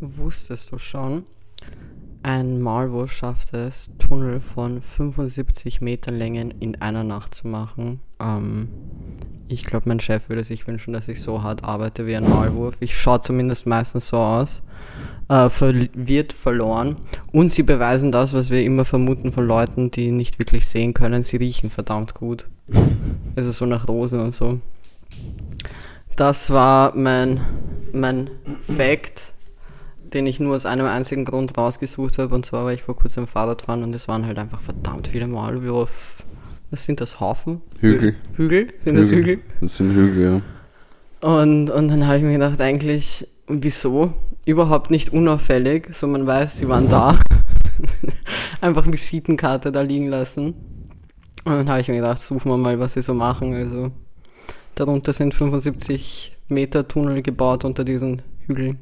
Wusstest du schon, ein Maulwurf schafft es, Tunnel von 75 Metern Länge in einer Nacht zu machen. Ähm, ich glaube, mein Chef würde sich wünschen, dass ich so hart arbeite wie ein Maulwurf. Ich schaue zumindest meistens so aus. Äh, wird verloren. Und sie beweisen das, was wir immer vermuten von Leuten, die nicht wirklich sehen können. Sie riechen verdammt gut. Also so nach Rosen und so. Das war mein, mein Fact, den ich nur aus einem einzigen Grund rausgesucht habe. Und zwar war ich vor kurzem Fahrradfahren und es waren halt einfach verdammt viele Maulwürfe. Was sind das? Haufen? Hügel. Hügel? Sind das Hügel? Das sind Hügel, ja. Und, und dann habe ich mir gedacht, eigentlich, wieso? Überhaupt nicht unauffällig, so man weiß, sie waren da. Einfach Visitenkarte da liegen lassen. Und dann habe ich mir gedacht, suchen wir mal, was sie so machen. Also, darunter sind 75 Meter Tunnel gebaut unter diesen Hügeln.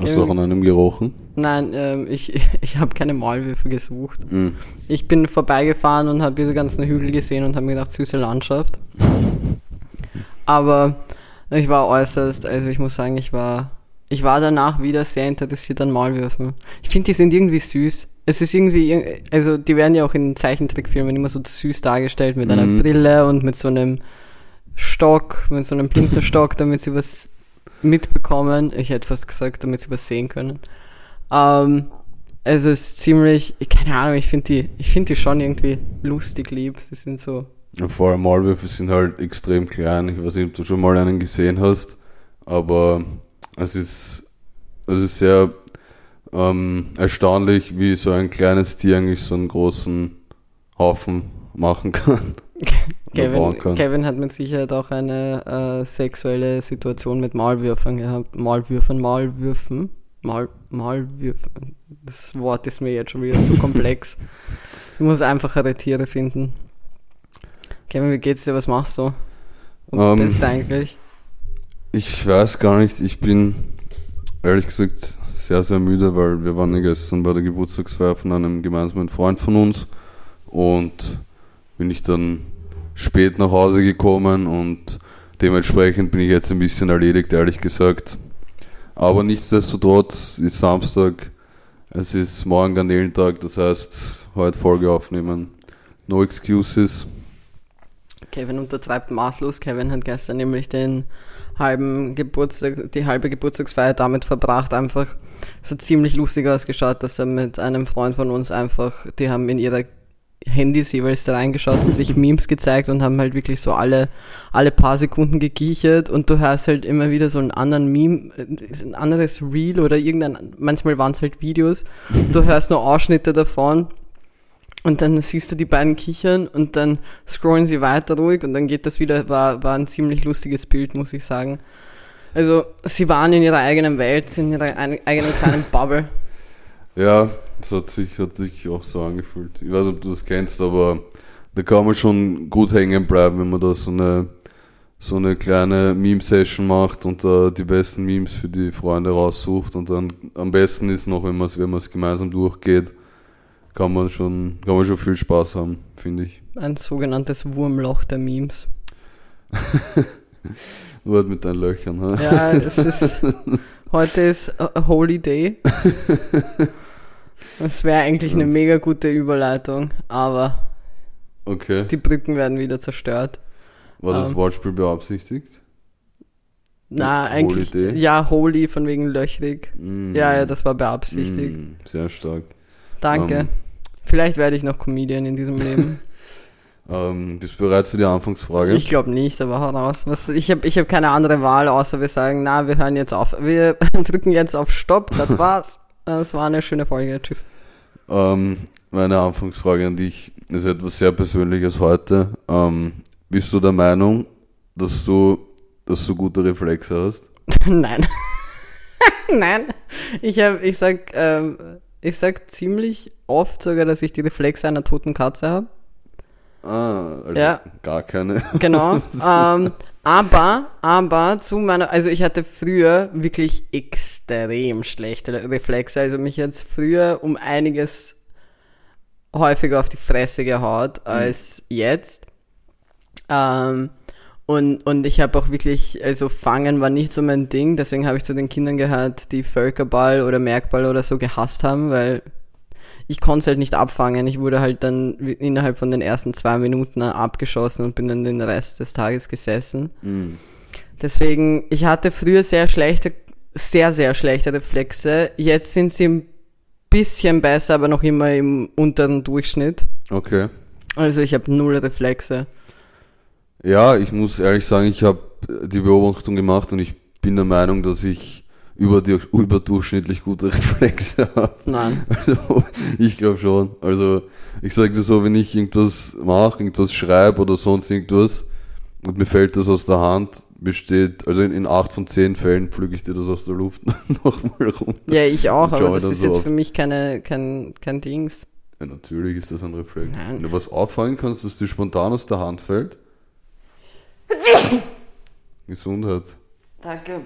Hast du auch an einem gerochen? Nein, ähm, ich, ich habe keine Maulwürfe gesucht. Mhm. Ich bin vorbeigefahren und habe diese ganzen Hügel gesehen und habe mir gedacht, süße Landschaft. Aber ich war äußerst, also ich muss sagen, ich war, ich war danach wieder sehr interessiert an Maulwürfen. Ich finde, die sind irgendwie süß. Es ist irgendwie, also die werden ja auch in Zeichentrickfilmen immer so süß dargestellt mit einer Mhm. Brille und mit so einem Stock, mit so einem Blindenstock, damit sie was mitbekommen. Ich hätte fast gesagt, damit sie was sehen können. Ähm, also es ist ziemlich, keine Ahnung, ich finde die, ich finde die schon irgendwie lustig lieb. Sie sind so, Ja, Vor allem Maulwürfe sind halt extrem klein. Ich weiß nicht, ob du schon mal einen gesehen hast, aber es ist, es ist sehr ähm, erstaunlich, wie so ein kleines Tier eigentlich so einen großen Haufen machen kann. Kevin. Kevin hat mit Sicherheit auch eine äh, sexuelle Situation mit Maulwürfern gehabt. Maulwürfern, Maulwürfen. Maul, Maulwürfen. Das Wort ist mir jetzt schon wieder so komplex. Ich muss einfachere Tiere finden. Kevin, wie geht's dir? Was machst du? Und Ähm, bist du eigentlich? Ich weiß gar nicht, ich bin ehrlich gesagt sehr, sehr müde, weil wir waren ja gestern bei der Geburtstagsfeier von einem gemeinsamen Freund von uns und bin ich dann spät nach Hause gekommen und dementsprechend bin ich jetzt ein bisschen erledigt, ehrlich gesagt. Aber nichtsdestotrotz ist Samstag, es ist morgen Garnelentag, das heißt heute Folge aufnehmen. No excuses. Kevin untertreibt maßlos. Kevin hat gestern nämlich den halben Geburtstag, die halbe Geburtstagsfeier damit verbracht, einfach, es hat ziemlich lustig ausgeschaut, dass er mit einem Freund von uns einfach, die haben in ihre Handys jeweils da reingeschaut und sich Memes gezeigt und haben halt wirklich so alle, alle paar Sekunden gekichert und du hörst halt immer wieder so einen anderen Meme, äh, ein anderes Reel oder irgendein, manchmal waren es halt Videos, du hörst nur Ausschnitte davon und dann siehst du die beiden kichern und dann scrollen sie weiter ruhig und dann geht das wieder, war, war ein ziemlich lustiges Bild, muss ich sagen. Also, sie waren in ihrer eigenen Welt, in ihrer eigenen kleinen Bubble. Ja, das hat sich, hat sich auch so angefühlt. Ich weiß nicht, ob du das kennst, aber da kann man schon gut hängen bleiben, wenn man da so eine, so eine kleine Meme-Session macht und da die besten Memes für die Freunde raussucht und dann am besten ist noch, wenn man es wenn man's gemeinsam durchgeht, kann man schon, kann man schon viel Spaß haben, finde ich. Ein sogenanntes Wurmloch der Memes. Nur halt mit deinen Löchern, ha? Ja, es ist, heute ist a Holy Day. Das wäre eigentlich eine Das- mega gute Überleitung, aber Okay. die Brücken werden wieder zerstört. War das ähm, Wortspiel beabsichtigt? Na, Holy eigentlich, Day? ja, Holy von wegen löchrig. Mm. Ja, ja, das war beabsichtigt. Mm, sehr stark. Danke. Ähm, Vielleicht werde ich noch Comedian in diesem Leben. ähm, bist du bereit für die Anfangsfrage? Ich glaube nicht, aber hau raus. Was, ich habe ich hab keine andere Wahl, außer wir sagen, na, wir hören jetzt auf. Wir drücken jetzt auf Stopp, das war's. Das war eine schöne Folge. Tschüss. Ähm, meine Anfangsfrage an dich ist etwas sehr Persönliches heute. Ähm, bist du der Meinung, dass du, dass du gute Reflexe hast? Nein. Nein. Ich hab, ich sag, ähm, ich sag ziemlich oft sogar, dass ich die Reflexe einer toten Katze habe. Ah, also Ja. gar keine. Genau. ähm, aber, aber zu meiner, also ich hatte früher wirklich extrem schlechte Reflexe. Also mich jetzt früher um einiges häufiger auf die Fresse gehaut als jetzt. Ähm, Und, und ich habe auch wirklich, also Fangen war nicht so mein Ding, deswegen habe ich zu den Kindern gehört, die Völkerball oder Merkball oder so gehasst haben, weil ich konnte es halt nicht abfangen. Ich wurde halt dann innerhalb von den ersten zwei Minuten abgeschossen und bin dann den Rest des Tages gesessen. Mhm. Deswegen, ich hatte früher sehr schlechte, sehr, sehr schlechte Reflexe. Jetzt sind sie ein bisschen besser, aber noch immer im unteren Durchschnitt. Okay. Also ich habe null Reflexe. Ja, ich muss ehrlich sagen, ich habe die Beobachtung gemacht und ich bin der Meinung, dass ich über die, überdurchschnittlich gute Reflexe habe. Nein. Also, ich glaube schon. Also, ich sage dir so, wenn ich irgendwas mache, irgendwas schreibe oder sonst irgendwas und mir fällt das aus der Hand, besteht, also in, in acht von zehn Fällen pflüge ich dir das aus der Luft nochmal runter. Ja, ich auch, aber das ist so jetzt auf. für mich keine, kein, kein Dings. Ja, natürlich ist das ein Reflex. Nein. Wenn du was auffallen kannst, was dir spontan aus der Hand fällt. Gesundheit. Danke.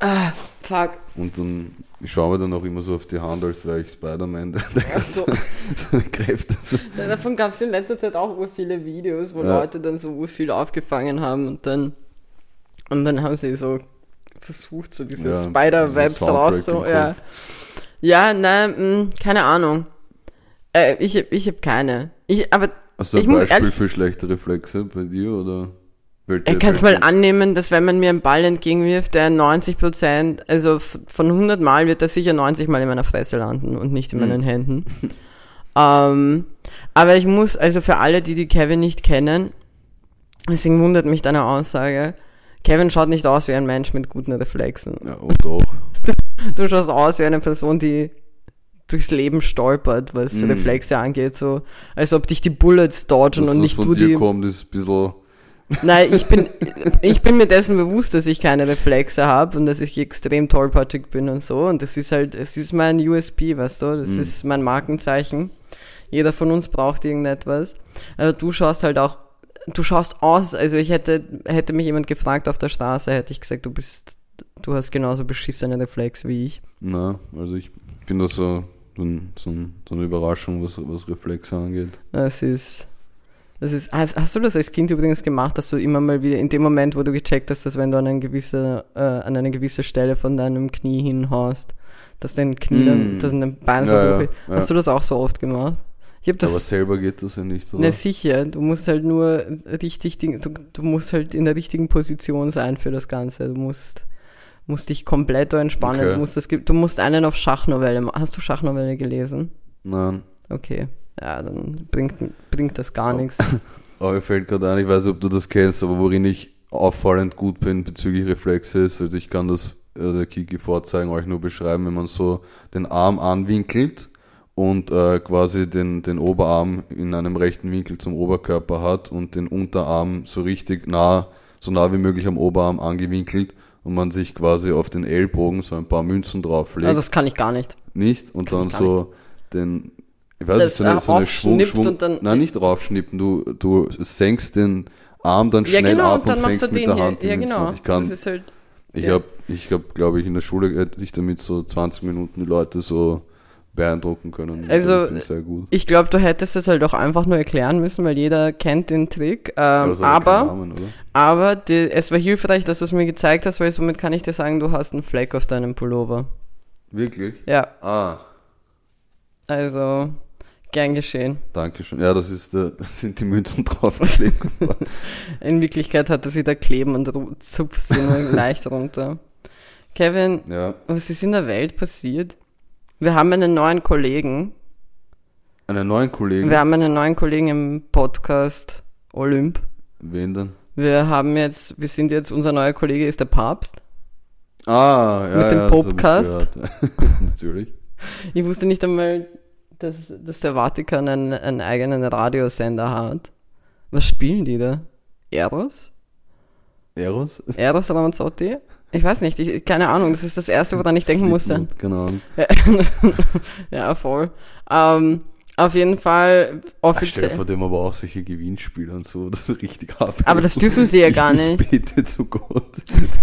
Ah, fuck. Und dann, ich schaue mir dann auch immer so auf die Hand, als wäre ich Spider-Man, so. seine Kräfte so. Ja, Davon gab es in letzter Zeit auch ur viele Videos, wo Ja. Leute dann so ur viel aufgefangen haben und dann und dann haben sie so versucht, so diese Ja, Spider-Webs raus, so, ja. Ja, nein, mh, keine Ahnung. Äh, ich hab, ich hab keine. Ich, aber Hast du ein Ich Beispiel ehrlich- für schlechte Reflexe bei dir oder? Ich kann es mal annehmen, dass wenn man mir einen Ball entgegenwirft, der 90 Prozent, also von 100 Mal wird er sicher 90 Mal in meiner Fresse landen und nicht in Mhm. meinen Händen. ähm, aber ich muss, also für alle, die die Kevin nicht kennen, deswegen wundert mich deine Aussage, Kevin schaut nicht aus wie ein Mensch mit guten Reflexen. Ja, und doch. Du schaust aus wie eine Person, die durchs Leben stolpert, was Mhm. Reflexe angeht, so als ob dich die Bullets dodgen Dass und das nicht du dir die. kommt, ist ein bisschen. Nein, ich bin, ich bin mir dessen bewusst, dass ich keine Reflexe habe und dass ich extrem tollpatschig bin und so. Und das ist halt, es ist mein USP, weißt du, das Mhm. ist mein Markenzeichen. Jeder von uns braucht irgendetwas. Aber du schaust halt auch, du schaust aus, also ich hätte, hätte mich jemand gefragt auf der Straße, hätte ich gesagt, du bist, du hast genauso beschissene Reflex wie ich. Na, also ich bin da so, so, so, ein, so eine Überraschung, was, was Reflexe angeht. Das ist, das ist, hast, hast du das als Kind übrigens gemacht, dass du immer mal wieder, in dem Moment, wo du gecheckt hast, dass wenn du an, eine gewisse, äh, an eine gewisse Stelle von deinem Knie hinhaust, dass dein Knie dann, Mm. dass dein Bein so Ja, ja, hoch ja. Hast du das auch so oft gemacht? Ich Aber das, selber geht das ja nicht so. ne, sicher, du musst halt nur richtig, du, du musst halt in der richtigen Position sein für das Ganze. Du musst, musst dich komplett entspannen. Okay. Du musst das, du musst einen auf Schachnovelle, ma- hast du Schachnovelle gelesen? Nein. Okay. Ja, dann bringt, bringt das gar Oh. nichts. Aber mir fällt gerade ein, ich weiß nicht, ob du das kennst, aber worin ich auffallend gut bin bezüglich Reflexe ist, also ich kann das äh, der Kiki vorzeigen, euch nur beschreiben, wenn man so den Arm anwinkelt und äh, quasi den, den Oberarm in einem rechten Winkel zum Oberkörper hat und den Unterarm so richtig nah, so nah wie möglich am Oberarm angewinkelt und man sich quasi auf den Ellbogen so ein paar Münzen drauflegt. Also das kann ich gar nicht. nicht und Kann dann so den ich weiß nicht, so eine, äh, so eine Schwung, Schwung und dann- nein, nicht draufschnippen, du, du senkst den Arm dann Ja, schnell genau, ab und dann und fängst du mit den der Hand hier. Ja, genau. Ich kann, halt, ich ja. habe, ich habe, glaube ich, in der Schule hätte ich damit so 20 Minuten die Leute so beeindrucken können. Also, ich glaube, du hättest es halt auch einfach nur erklären müssen, weil jeder kennt den Trick. Ähm, aber Namen, aber die, es war hilfreich, dass du es mir gezeigt hast, weil somit kann ich dir sagen, du hast einen Fleck auf deinem Pullover. Wirklich? Ja, Ah, also gern geschehen. danke schön. Ja, das ist das sind die Münzen draufgelegt. In Wirklichkeit hat er sie da kleben und zupft sie nur leicht runter. Kevin, ja, was ist in der Welt passiert? Wir haben einen neuen Kollegen. einen neuen Kollegen. Wir haben einen neuen Kollegen im Podcast Olymp. Wen denn? Wir haben jetzt, wir sind jetzt, unser neuer Kollege ist der Papst. Ah, ja, Mit dem ja, Popcast. Natürlich. Ich wusste nicht einmal, dass, dass der Vatikan einen, einen eigenen Radiosender hat. Was spielen die da? Eros? Eros? Eros Ramazzotti? Ich weiß nicht, ich, keine Ahnung, das ist das Erste, woran ich denken musste. Ahnung. Ja, ja voll. Ähm, auf jeden Fall offiziell. vor dem aber auch solche Gewinnspiele und so, das ist richtig ab. Aber das dürfen sie ja gar nicht. Ich bete zu Gott.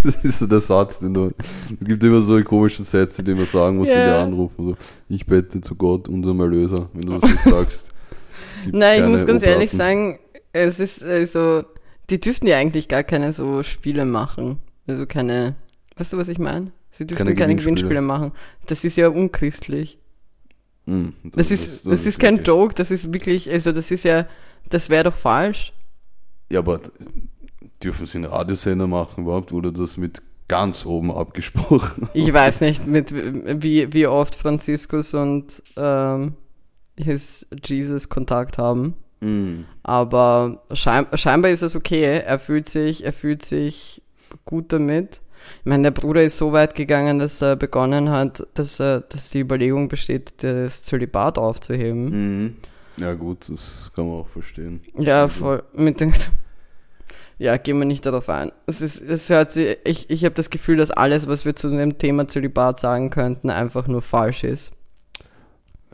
Das ist so der Satz, den du. Es gibt immer so komische Sätze, die man sagen muss, wenn Ja. die anrufen. So, ich bete zu Gott, unserem Erlöser. Wenn du das nicht sagst. Nein, ich muss ganz ehrlich Oblaten. sagen, es ist also Die dürften ja eigentlich gar keine so Spiele machen. Also keine, weißt du, was ich meine? Sie dürften Keine keine, Gewinnspiele. Gewinnspiele machen. Das ist ja unchristlich. Hm, Das, ist, das, ist kein Joke, das ist wirklich, also das ist ja, das wäre doch falsch. Ja, aber dürfen sie einen Radiosender machen überhaupt? Wurde das mit ganz oben abgesprochen? Ich weiß nicht, mit wie, wie oft Franziskus und ähm, his Jesus Kontakt haben. Hm. Aber schein, scheinbar ist es okay. Er fühlt sich, er fühlt sich gut damit. Ich meine, der Bruder ist so weit gegangen, dass er begonnen hat, dass er, dass die Überlegung besteht, das Zölibat aufzuheben. Mhm. Ja gut, das kann man auch verstehen. Ja, Also, voll. Mit den, ja, gehen wir nicht darauf ein. Es ist, es hört sich, ich, ich habe das Gefühl, dass alles, was wir zu dem Thema Zölibat sagen könnten, einfach nur falsch ist.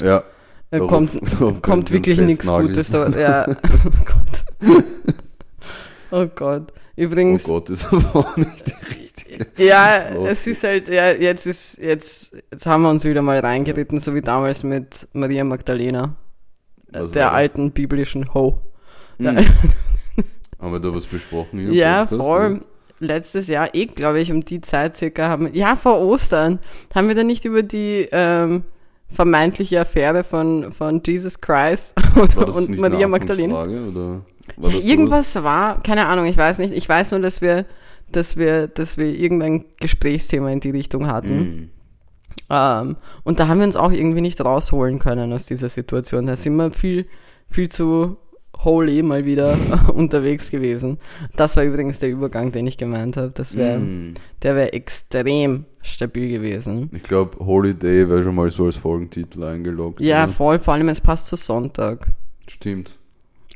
Ja. Da darauf- kommt, darauf kommt wirklich nichts. Gutes. Da, ja, oh Gott. Oh Gott. Oh Übrigens, Gott, ist aber auch nicht die richtige. ja, Los. es ist halt, ja, jetzt ist, jetzt, jetzt haben wir uns wieder mal reingeritten, so wie damals mit Maria Magdalena, äh, Was der war das? alten biblischen Ho. Hm. Haben wir da was besprochen? Ja, oder? Letztes Jahr, eh, glaube ich, um die Zeit circa haben wir, ja, vor Ostern, haben wir da nicht über die ähm, vermeintliche Affäre von, von Jesus Christ und, War das und nicht Maria Magdalena? Ja, irgendwas war, keine Ahnung, ich weiß nicht. Ich weiß nur, dass wir, dass wir, dass wir irgendein Gesprächsthema in die Richtung So? hatten. Hm. Ähm, und da haben wir uns auch irgendwie nicht rausholen können aus dieser Situation. Da sind wir viel, viel zu holy mal wieder unterwegs gewesen. Das war übrigens der Übergang, den ich gemeint habe. Das wär, Hm. Der wäre extrem stabil gewesen. Ich glaube, Holiday wäre schon mal so als Folgentitel eingeloggt. Ja, oder? voll, vor allem es passt zu Sonntag. Stimmt.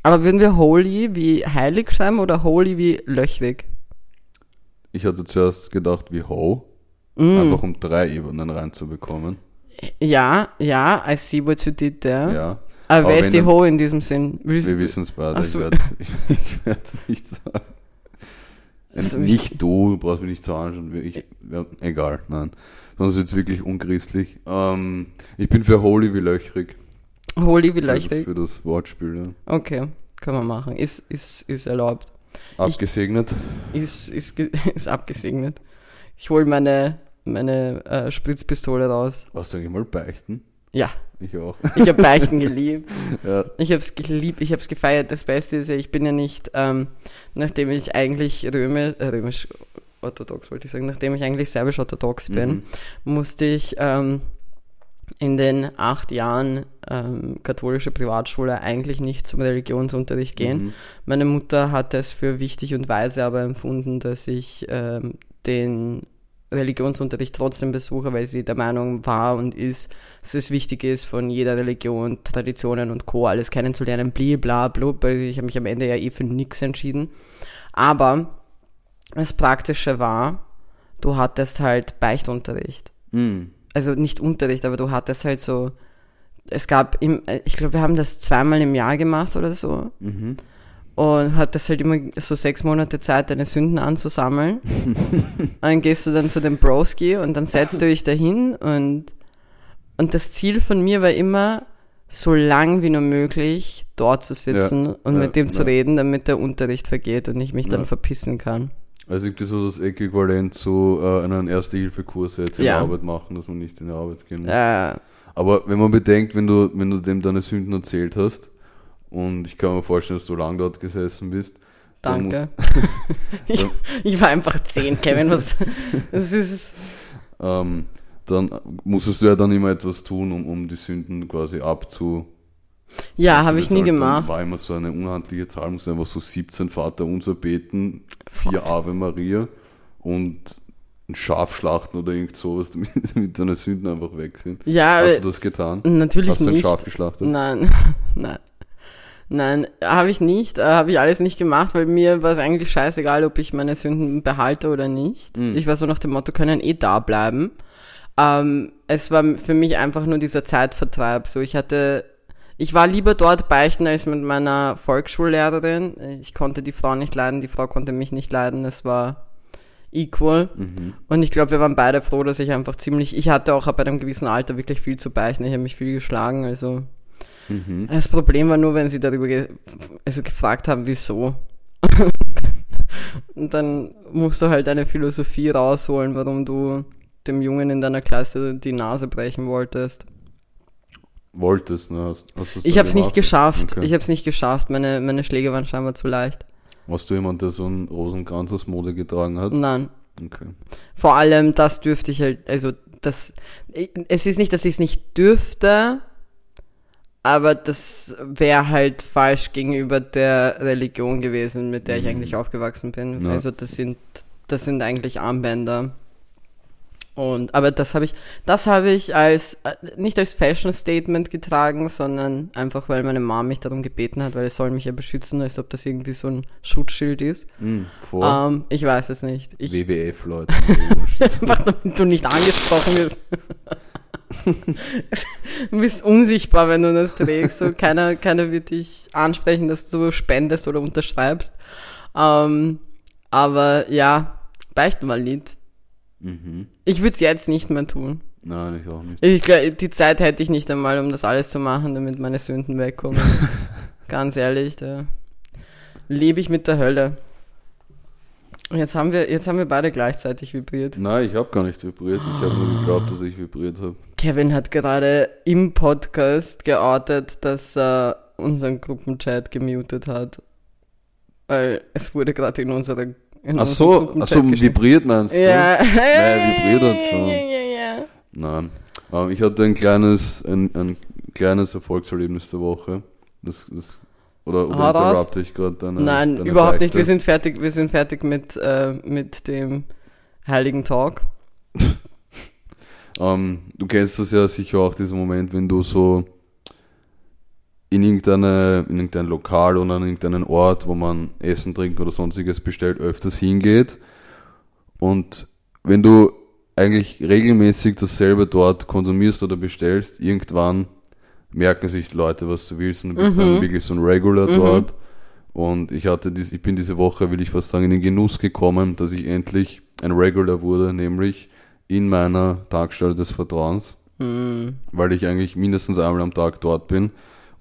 Aber würden wir holy wie heilig schreiben oder holy wie löchrig? Ich hatte zuerst gedacht wie Ho, Mm. einfach um drei Ebenen reinzubekommen. Ja, ja, I see what you did there. Ja, Aber Aber wer ist die Ho in diesem Sinn? Willst- wir wissen es beide. Ach Ich so. werde werd's nicht sagen. Also nicht du, du brauchst mich nicht zu anschauen. Ich, ja, egal, nein. Sonst ist es wirklich unchristlich. Ähm, ich bin für Holy wie löchrig. Holy wie Für das, löchrig. für das Wortspiel. Ja. Okay, können wir machen. Ist, ist, ist erlaubt. Abgesegnet. Ist, ist, ge- ist abgesegnet. Ich hole meine, meine äh, Spritzpistole raus. Warst du eigentlich mal beichten? Ja, Ich auch. ich habe Beichten geliebt. ja. Ich habe es geliebt, ich habe es gefeiert. Das Beste ist ja, ich bin ja nicht, ähm, nachdem ich eigentlich römisch, äh, römisch orthodox wollte ich sagen, nachdem ich eigentlich serbisch-orthodox bin, Mhm. musste ich ähm, in den acht Jahren ähm, katholische Privatschule eigentlich nicht zum Religionsunterricht gehen. Mhm. Meine Mutter hat es für wichtig und weise aber empfunden, dass ich ähm, den Religionsunterricht trotzdem besuche, weil sie der Meinung war und ist, dass es wichtig ist, von jeder Religion, Traditionen und Co. alles kennenzulernen, bli bla blub. Ich habe mich am Ende ja eh für nichts entschieden. Aber das Praktische war, du hattest halt Beichtunterricht Mhm. Also nicht Unterricht, aber du hattest halt so, es gab, im, ich glaube, wir haben das zweimal im Jahr gemacht oder so Mhm. und hattest halt immer so sechs Monate Zeit, deine Sünden anzusammeln. und dann gehst du dann zu dem Broski und dann setzt du dich dahin und, und das Ziel von mir war immer, so lang wie nur möglich dort zu sitzen und ja, mit dem zu ja. reden, damit der Unterricht vergeht und ich mich dann Ja. verpissen kann. Also gibt es so das Äquivalent zu äh, einen Erste-Hilfe-Kurs jetzt in Ja. der Arbeit machen, dass man nicht in die Arbeit gehen muss. Äh, Aber wenn man bedenkt, wenn du, wenn du dem deine Sünden erzählt hast, und ich kann mir vorstellen, dass du lang dort gesessen bist, danke. ich, ich war einfach zehn, Kevin. Was, das ist, ähm, dann musstest du ja dann immer etwas tun, um, um die Sünden quasi abzu. Ja, habe ich nie halt gemacht. war immer so eine unhandliche Zahl, musst einfach so 17 Vater unser beten, vier Ave Maria und ein Schaf schlachten oder irgend sowas, damit, damit deine Sünden einfach weg sind. Ja, Hast äh, du das getan? natürlich Hast du ein nicht. Schaf geschlachtet? Nein, nein. Nein, habe ich nicht, äh, habe ich alles nicht gemacht, weil mir war es eigentlich scheißegal, ob ich meine Sünden behalte oder nicht. Mhm. Ich war so nach dem Motto, können eh da bleiben. Ähm, es war für mich einfach nur dieser Zeitvertreib. So, ich hatte, ich war lieber dort beichten als mit meiner Volksschullehrerin. Ich konnte die Frau nicht leiden, die Frau konnte mich nicht leiden. Es war equal. Mhm. Und ich glaube, wir waren beide froh, dass ich einfach ziemlich, ich hatte auch ab einem gewissen Alter wirklich viel zu beichten. Ich habe mich viel geschlagen, also Mhm. das Problem war nur, wenn sie darüber ge also gefragt haben, wieso. Und dann musst du halt eine Philosophie rausholen, warum du dem Jungen in deiner Klasse die Nase brechen wolltest. Wolltest, ne? Hast, hast Ich habe es nicht geschafft. Okay. Ich habe es nicht geschafft. Meine, meine Schläge waren scheinbar zu leicht. Warst du jemand, der so einen Rosenkranz aus Mode getragen hat? Nein. Okay. Vor allem, das dürfte ich halt, also das, es ist nicht, dass ich es nicht dürfte, aber das wäre halt falsch gegenüber der Religion gewesen, mit der ich Mhm. eigentlich aufgewachsen bin. Ja. Also das sind, das sind eigentlich Armbänder. Und, aber das habe ich, das habe ich als, äh, nicht als Fashion Statement getragen, sondern einfach, weil meine Mom mich darum gebeten hat, weil es soll mich ja beschützen, als ob das irgendwie so ein Schutzschild ist. Hm, vor Ähm, ich weiß es nicht. Ich, WWF-Leuten. Einfach damit du nicht angesprochen wirst. du bist unsichtbar, wenn du das trägst. So, keiner, keiner wird dich ansprechen, dass du spendest oder unterschreibst. Ähm, aber ja, beichten mal Lied. Mhm. Ich würde es jetzt nicht mehr tun. Nein, ich auch nicht. Ich glaub, die Zeit hätte ich nicht einmal, um das alles zu machen, damit meine Sünden wegkommen. Ganz ehrlich, da lebe ich mit der Hölle. Und jetzt haben wir, jetzt haben wir beide gleichzeitig vibriert. Nein, ich habe gar nicht vibriert. Ich habe nur geglaubt, dass ich vibriert habe. Kevin hat gerade im Podcast geoutet, dass er unseren Gruppenchat gemutet hat. Weil es wurde gerade in unserer in Ach so, ach so vibriert meinst du? Ja. Nein, vibriert hat schon. Ja, ja, ja. Nein. Ähm, ich hatte ein kleines, ein, ein kleines Erfolgserlebnis der Woche. Das, das, oder oder interrupte ich gerade deine Nein, deine überhaupt nicht. Beichte? Wir sind fertig, wir sind fertig mit, äh, mit dem heiligen Talk. Ähm, du kennst das ja sicher auch, diesen Moment, wenn du so in, irgendeine, in irgendein Lokal oder an irgendeinen Ort, wo man Essen, Trinken oder sonstiges bestellt, öfters hingeht. Und wenn du eigentlich regelmäßig dasselbe dort konsumierst oder bestellst, irgendwann merken sich die Leute, was du willst und du bist Mhm. dann wirklich so ein Regular Mhm. dort. Und ich hatte dies, ich bin diese Woche, will ich fast sagen, in den Genuss gekommen, dass ich endlich ein Regular wurde, nämlich in meiner Tagstelle des Vertrauens, Hm. weil ich eigentlich mindestens einmal am Tag dort bin.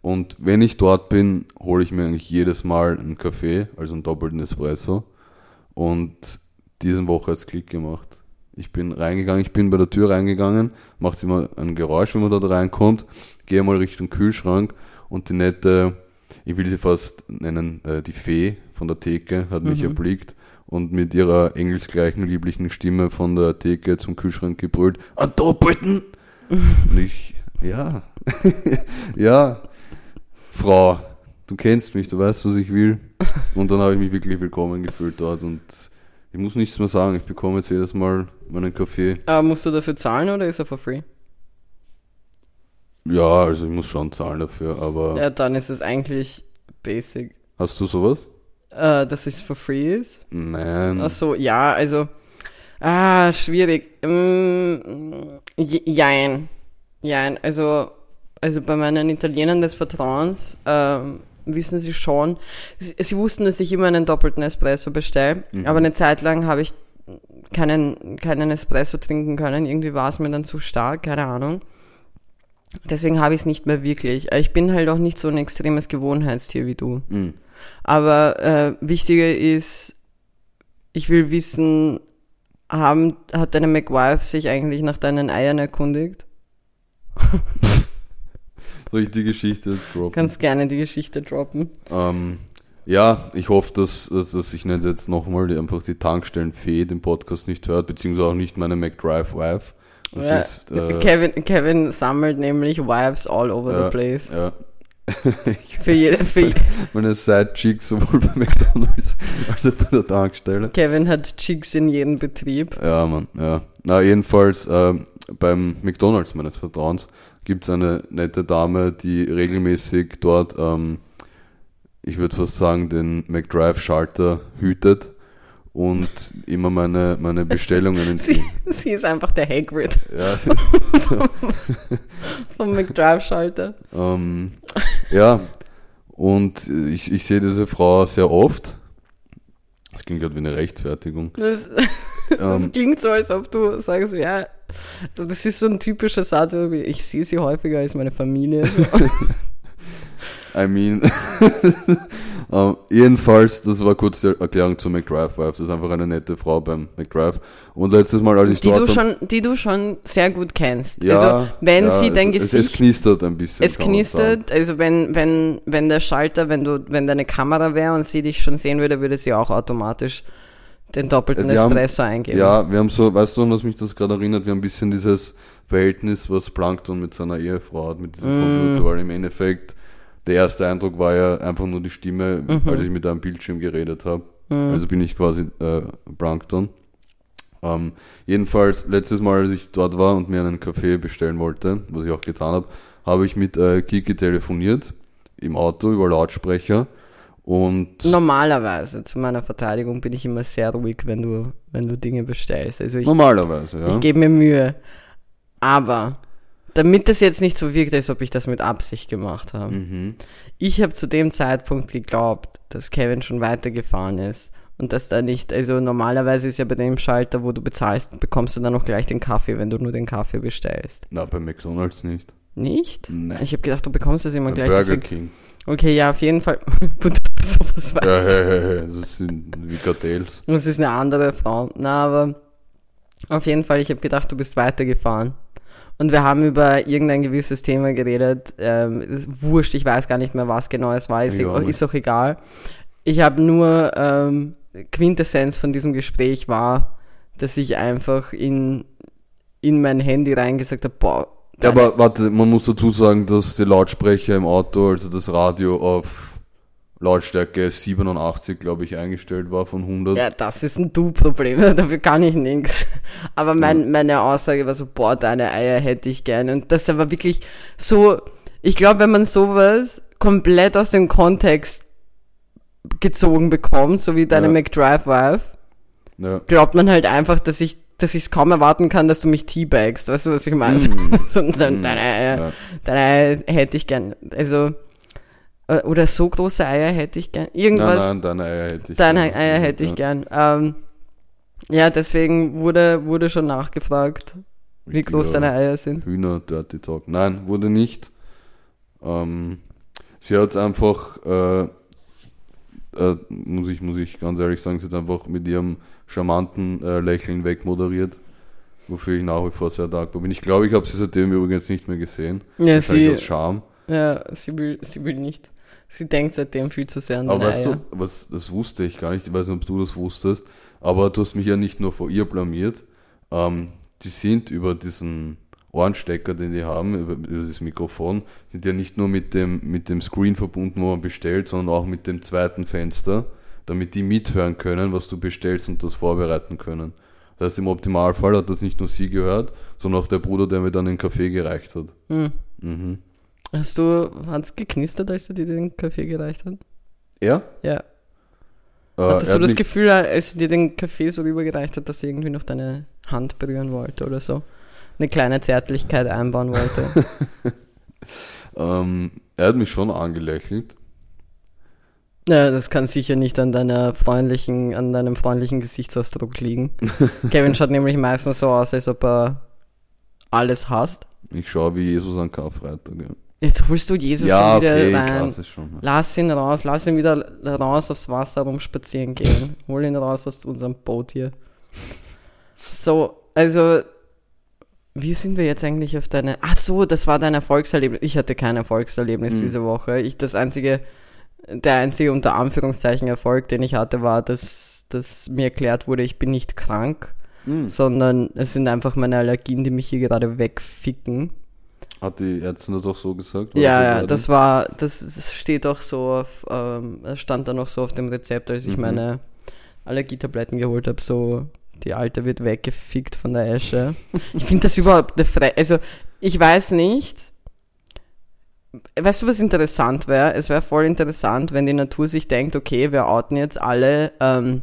Und wenn ich dort bin, hole ich mir eigentlich jedes Mal einen Kaffee, also einen doppelten Espresso. Und diesen Woche hat es Klick gemacht. Ich bin reingegangen, ich bin bei der Tür reingegangen, macht immer ein Geräusch, wenn man dort reinkommt, gehe mal Richtung Kühlschrank und die nette, ich will sie fast nennen, äh, die Fee von der Theke hat mich Mhm. erblickt und mit ihrer engelsgleichen lieblichen Stimme von der Theke zum Kühlschrank gebrüllt, einen doppelten! und ich, ja, ja, Frau, du kennst mich, du weißt, was ich will. Und dann habe ich mich wirklich willkommen gefühlt dort und ich muss nichts mehr sagen, ich bekomme jetzt jedes Mal meinen Kaffee. Aber musst du dafür zahlen oder ist er for free? Ja, also ich muss schon zahlen dafür, aber Ja, dann ist es eigentlich basic. hast du sowas? Äh, dass es for free ist? Nein. Ach so, ja, also. Ah, schwierig. Mm, Jein. Jein. Also, also bei meinen Italienern des Vertrauens ähm, wissen sie schon. Sie, sie wussten, dass ich immer einen doppelten Espresso bestelle. Mhm. Aber eine Zeit lang habe ich keinen, keinen Espresso trinken können. Irgendwie war es mir dann zu stark, keine Ahnung. Deswegen habe ich es nicht mehr wirklich. Äh, Ich bin halt auch nicht so ein extremes Gewohnheitstier wie du. Mhm. Aber äh, wichtiger ist, ich will wissen, haben, hat deine McWife sich eigentlich nach deinen Eiern erkundigt? Soll ich die Geschichte jetzt droppen? Kannst gerne die Geschichte droppen. Ähm, ja, ich hoffe, dass, dass, dass ich nenne jetzt nochmal, die einfach die Tankstellenfee den Podcast nicht hört, beziehungsweise auch nicht meine McDrive Wife. Das Ja, ist, äh, Kevin, Kevin sammelt nämlich Wives all over Ja. the place. ja. Für, jede, für meine Side-Chick sowohl bei McDonalds als auch bei der Tankstelle. Kevin hat Chicks in jedem Betrieb. Ja, Mann, ja. Na, jedenfalls, ähm, beim McDonalds meines Vertrauens gibt's eine nette Dame, die regelmäßig dort, ähm, ich würde fast sagen, den McDrive-Schalter hütet und immer meine, meine Bestellungen Sie, entgegen. sie ist einfach der Hagrid Ja, sie- vom McDrive-Schalter. ähm, ja, und ich, ich sehe diese Frau sehr oft. Das klingt gerade wie eine Rechtfertigung. Das, das Ähm, klingt so, als ob du sagst, ja, das ist so ein typischer Satz, ich sehe sie häufiger als meine Familie. So. I mean, Ähm, jedenfalls, das war kurz die Erklärung zu McDrive Wife. Das ist einfach eine nette Frau beim McDrive. Und letztes Mal, als ich Die dort du, schon, die du schon sehr gut kennst. ja, also, wenn ja, sie dein es, es, Gesicht es knistert ein bisschen. Es knistert, also wenn, wenn, wenn der Schalter, wenn du, wenn deine Kamera wäre und sie dich schon sehen würde, würde sie auch automatisch den doppelten wir haben- Espresso eingeben. Ja, wir haben so, weißt du, was mich das gerade erinnert? Wir haben ein bisschen dieses Verhältnis, was Plankton mit seiner Ehefrau hat, mit diesem Mm. Computer, weil im Endeffekt der erste Eindruck war ja einfach nur die Stimme, Mhm. als ich mit einem Bildschirm geredet habe. Also bin ich quasi äh, Plankton. Ähm, jedenfalls, letztes Mal, als ich dort war und mir einen Kaffee bestellen wollte, was ich auch getan habe, habe ich mit äh, Kiki telefoniert, im Auto über Lautsprecher. Und Normalerweise, zu meiner Verteidigung, bin ich immer sehr ruhig, wenn du, wenn du Dinge bestellst. Also ich, normalerweise, ja. ich gebe mir Mühe. Aber, damit das jetzt nicht so wirkt, als ob ich das mit Absicht gemacht habe. Mhm. Ich habe zu dem Zeitpunkt geglaubt, dass Kevin schon weitergefahren ist. Und dass da nicht, also normalerweise ist ja bei dem Schalter, wo du bezahlst, bekommst du dann auch gleich den Kaffee, wenn du nur den Kaffee bestellst. Na, bei McDonalds nicht. Nicht? Nein. Ich habe gedacht, du bekommst das immer Bei gleich. Burger deswegen- King. Okay, ja, auf jeden Fall. Gut, dass du sowas weißt. Ja, hey, hey, hey, das sind wie Kartells. Das ist eine andere Frau. Na, aber auf jeden Fall, ich habe gedacht, du bist weitergefahren. Und wir haben über irgendein gewisses Thema geredet. Ähm, wurscht, ich weiß gar nicht mehr, was genau es war. Ist, auch ist auch egal. Ich habe nur ähm, Quintessenz von diesem Gespräch war, dass ich einfach in, in mein Handy reingesagt habe, boah, Ja, aber warte, man muss dazu sagen, dass die Lautsprecher im Auto, also das Radio auf Lautstärke 87, glaube ich, eingestellt war von 100. Ja, das ist ein Du-Problem, dafür kann ich nichts. Aber mein, meine Aussage war so, boah, deine Eier hätte ich gerne. Und das war wirklich so, ich glaube, wenn man sowas komplett aus dem Kontext gezogen bekommt, so wie deine Ja. McDrive-Wife, Ja. glaubt man halt einfach, dass ich dass ich es kaum erwarten kann, dass du mich teabagst. Weißt du, was ich meine? Mm. so, deine, Mm. deine Eier, Ja. deine Eier hätte ich gern. Also, oder so große Eier hätte ich gern. Irgendwas. Nein, nein, deine Eier hätte ich Deine gern. Eier hätte ich gern. Ähm, ja, deswegen wurde, wurde schon nachgefragt, wie groß deine Eier sind. Hühner Dirty Talk. Nein, wurde nicht. Ähm, sie hat einfach, äh, äh, muss, ich, muss ich ganz ehrlich sagen, sie hat einfach mit ihrem charmanten äh, Lächeln wegmoderiert, wofür ich nach wie vor sehr dankbar bin. Ich glaube, ich habe sie seitdem übrigens nicht mehr gesehen. Ja, sie, aus Scham. ja sie, will, sie will nicht. Sie denkt seitdem viel zu sehr an Aber deine weißt Eier. du, was, das wusste ich gar nicht, ich weiß nicht, ob du das wusstest, aber du hast mich ja nicht nur vor ihr blamiert. Ähm, die sind über diesen Ohrenstecker, den die haben, über, über das Mikrofon, sind ja nicht nur mit dem, mit dem Screen verbunden, wo man bestellt, sondern auch mit dem zweiten Fenster, damit die mithören können, was du bestellst und das vorbereiten können. Das heißt, im Optimalfall hat das nicht nur sie gehört, sondern auch der Bruder, der mir dann den Kaffee gereicht hat. Hm. Mhm. Hast du, hat's geknistert, als er dir den Kaffee gereicht hat? Er? Ja. Äh, Hattest du hat das Gefühl, als er dir den Kaffee so rübergereicht hat, dass er irgendwie noch deine Hand berühren wollte oder so? Eine kleine Zärtlichkeit einbauen wollte? ähm, er hat mich schon angelächelt. Ja, das kann sicher nicht an deiner freundlichen, an deinem freundlichen Gesichtsausdruck liegen. Kevin schaut nämlich meistens so aus, als ob er alles hasst. Ich schaue wie Jesus an Karfreitag. Ja, Jetzt holst du Jesus ja schon wieder okay, rein. Lass ihn raus, lass ihn wieder raus aufs Wasser rumspazieren gehen. Hol ihn raus aus unserem Boot hier. So, also, wie sind wir jetzt eigentlich auf deine. Ach so, das war dein Erfolgserlebnis. Ich hatte kein Erfolgserlebnis Mhm. diese Woche. Ich, das einzige, der einzige unter Anführungszeichen Erfolg, den ich hatte, war, dass, dass mir erklärt wurde, ich bin nicht krank, Hm. sondern es sind einfach meine Allergien, die mich hier gerade wegficken. Hat die Ärztin das auch so gesagt? War Ja, so ja, das war, das, das steht auch so auf, ähm, stand dann auch so auf dem Rezept, als ich Mhm. meine Allergietabletten geholt habe, so, die alte wird weggefickt von der Esche. ich finde das überhaupt eine Fre also, ich weiß nicht, weißt du, was interessant wäre? Es wäre voll interessant, wenn die Natur sich denkt, okay, wir outen jetzt alle, ähm,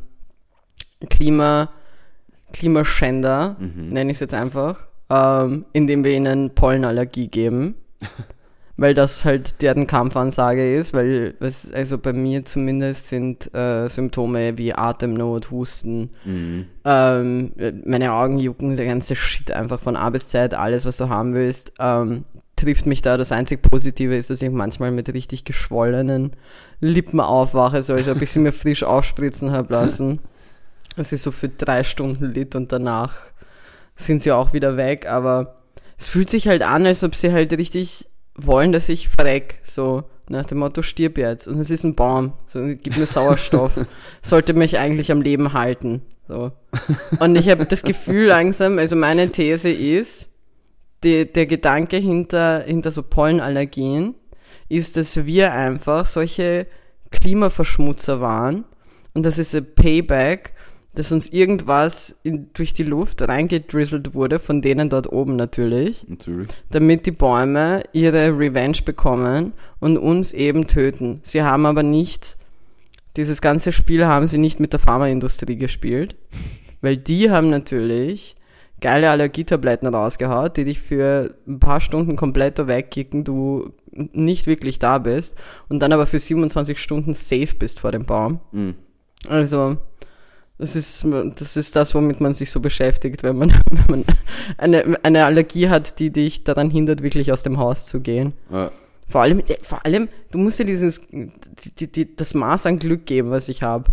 Klima, Klimaschänder, Mhm. nenne ich es jetzt einfach, ähm, indem wir ihnen Pollenallergie geben. weil das halt deren Kampfansage ist, weil es, also bei mir zumindest sind äh, Symptome wie Atemnot, Husten, Mhm. ähm, meine Augen jucken, der ganze Shit einfach von A bis Z, alles was du haben willst, ähm, trifft mich da. Das einzig Positive ist, dass ich manchmal mit richtig geschwollenen Lippen aufwache, so als ob ich sie mir frisch aufspritzen habe lassen. Das ist so für drei Stunden Lit und danach sind sie auch wieder weg, aber es fühlt sich halt an, als ob sie halt richtig wollen, dass ich verreck, so nach dem Motto, stirb jetzt. Und es ist ein Baum, so gib mir Sauerstoff, sollte mich eigentlich am Leben halten, so. Und ich habe das Gefühl langsam, also meine These ist, die, der Gedanke hinter, hinter so Pollenallergien ist, dass wir einfach solche Klimaverschmutzer waren und das ist ein Payback dass uns irgendwas in, durch die Luft reingedrizzelt wurde, von denen dort oben natürlich, Natürlich. damit die Bäume ihre Revenge bekommen und uns eben töten. Sie haben aber nicht, dieses ganze Spiel haben sie nicht mit der Pharmaindustrie gespielt, weil die haben natürlich geile Allergietabletten rausgehaut, die dich für ein paar Stunden komplett wegkicken, du nicht wirklich da bist und dann aber für 27 Stunden safe bist vor dem Baum. Mhm. Also, das ist, das ist das, womit man sich so beschäftigt, wenn man, wenn man eine, eine Allergie hat, die dich daran hindert, wirklich aus dem Haus zu gehen. Ja. Vor allem, äh, vor allem, du musst dir dieses, die, die, das Maß an Glück geben, was ich habe.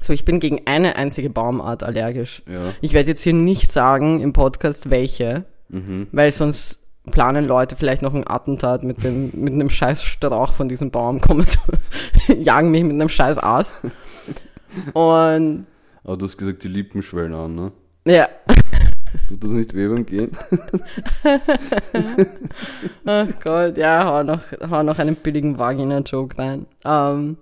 So, ich bin gegen eine einzige Baumart allergisch. Ja. Ich werde jetzt hier nicht sagen im Podcast, welche, Mhm. weil sonst planen Leute vielleicht noch ein Attentat mit dem, mit einem scheiß Strauch von diesem Baum, kommen zu, jagen mich mit einem scheiß Ast. Und, Aber du hast gesagt, die Lippen schwellen an, ne? ja, Tut das nicht weh beim Gehen? Ach Gott, ja, hau noch, hau noch einen billigen Vagina-Joke rein. Ähm,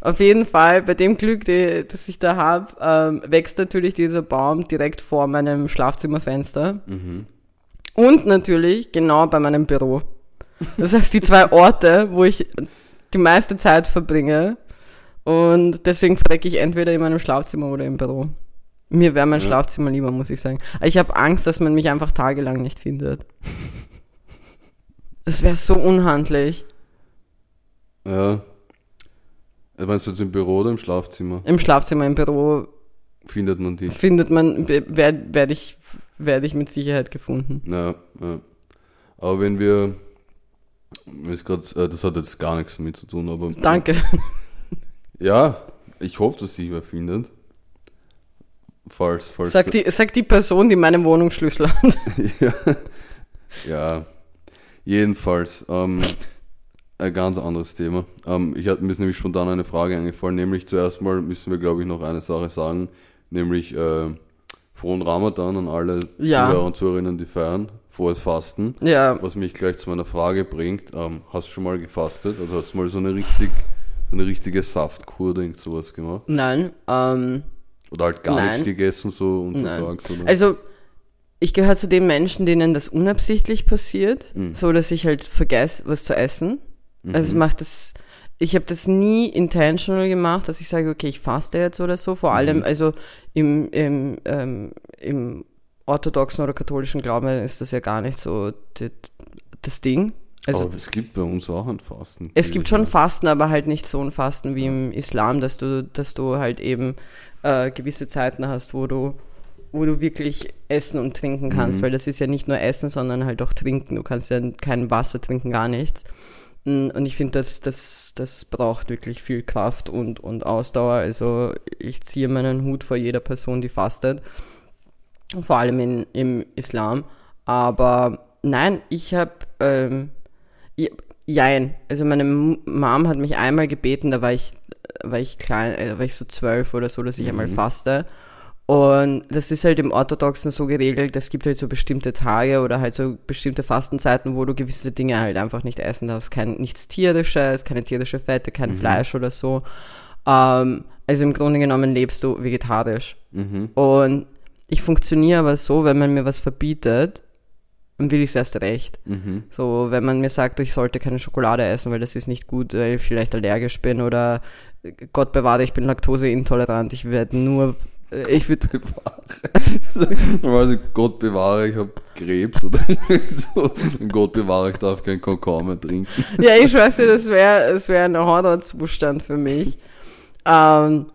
auf jeden Fall, bei dem Glück, die, das ich da habe, ähm, wächst natürlich dieser Baum direkt vor meinem Schlafzimmerfenster. Mhm. Und natürlich genau bei meinem Büro. Das heißt, die zwei Orte, wo ich die meiste Zeit verbringe. Und deswegen verrecke ich entweder in meinem Schlafzimmer oder im Büro. Mir wäre mein Ja. Schlafzimmer lieber, muss ich sagen. Aber Ich habe Angst, dass man mich einfach tagelang nicht findet. Es wäre so unhandlich. Ja. Also Meinst du jetzt im Büro oder im Schlafzimmer? Im Schlafzimmer, im Büro Findet man dich? findet man, werde werd ich, werd ich mit Sicherheit gefunden. Ja, ja. Aber wenn wir. äh, das hat jetzt gar nichts damit zu tun, aber. Danke. Ja, ich hoffe, dass sich wer findet. Falls, falls. Sag die, sag die Person, die meinen Wohnungsschlüssel hat. ja. ja. Jedenfalls, ähm, ein ganz anderes Thema. Ähm, ich hatte mir nämlich spontan eine Frage eingefallen, nämlich zuerst mal müssen wir, glaube ich, noch eine Sache sagen, nämlich äh, frohen Ramadan an alle Ja. Zuhörer und Zuhörerinnen, die feiern, frohes Fasten. Ja, Was mich gleich zu meiner Frage bringt, ähm, hast du schon mal gefastet? Also hast du mal so eine richtig, eine richtige Saftkur, oder irgend sowas gemacht? nein. Ähm, Oder halt gar Nein. nichts gegessen, so Nein. untertags? Oder? Also, ich gehöre zu den Menschen, denen das unabsichtlich passiert, Mhm. so dass ich halt vergesse, was zu essen. Also ich mache das, ich habe das nie intentional gemacht, dass ich sage, okay, ich faste jetzt oder so. Vor allem, also im, im, ähm, im orthodoxen oder katholischen Glauben ist das ja gar nicht so das Ding. Also Aber es gibt bei uns auch ein Fasten. es gibt schon Fasten, aber halt nicht so ein Fasten wie im Islam, dass du, dass du halt eben äh, gewisse Zeiten hast, wo du, wo du wirklich essen und trinken kannst, weil das ist ja nicht nur Essen, sondern halt auch Trinken. Du kannst ja kein Wasser trinken, gar nichts. Mm, Und ich finde, das, das, das braucht wirklich viel Kraft und, und Ausdauer. Also ich ziehe meinen Hut vor jeder Person, die fastet. Vor allem in, im Islam. Aber nein, ich habe ähm, Jein. Also meine Mom hat mich einmal gebeten, da war ich, war ich klein, äh, war ich so zwölf oder so, dass ich einmal faste. Und das ist halt im Orthodoxen so geregelt, es gibt halt so bestimmte Tage oder halt so bestimmte Fastenzeiten, wo du gewisse Dinge halt einfach nicht essen darfst. Kein, nichts tierisches, keine tierische Fette, kein Fleisch oder so. Ähm, also im Grunde genommen lebst du vegetarisch. Mhm. Und ich funktioniere aber so, wenn man mir was verbietet, dann will ich es erst recht. Mhm. So, wenn man mir sagt, ich sollte keine Schokolade essen, weil das ist nicht gut, weil ich vielleicht allergisch bin oder Gott bewahre, ich bin laktoseintolerant, ich werde nur, äh, ich würde, Normalerweise Gott bewahre, ich habe Krebs oder so. Und Gott bewahre, ich darf kein Kakao mehr trinken. ja, ich weiß nicht, das wäre das wär ein Horrorzustand für mich. Ähm,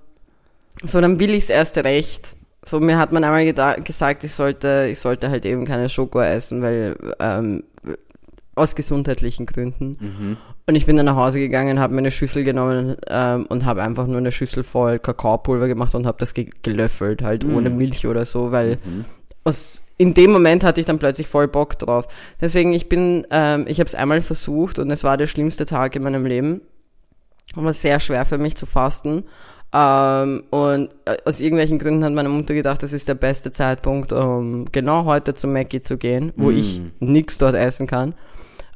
so, dann will ich es erst recht. So, mir hat man einmal gesagt, ich sollte, ich sollte halt eben keine Schoko essen, weil ähm, aus gesundheitlichen Gründen. Mhm. Und ich bin dann nach Hause gegangen, habe mir eine Schüssel genommen ähm, und habe einfach nur eine Schüssel voll Kakaopulver gemacht und habe das ge gelöffelt, halt mhm. ohne Milch oder so, weil mhm. aus, in dem Moment hatte ich dann plötzlich voll Bock drauf. Deswegen, ich bin, ähm, ich habe es einmal versucht und es war der schlimmste Tag in meinem Leben. War sehr schwer für mich zu fasten. Ähm, und äh, aus irgendwelchen Gründen hat meine Mutter gedacht, das ist der beste Zeitpunkt, um genau heute zu Mackie zu gehen, wo mm. ich nichts dort essen kann.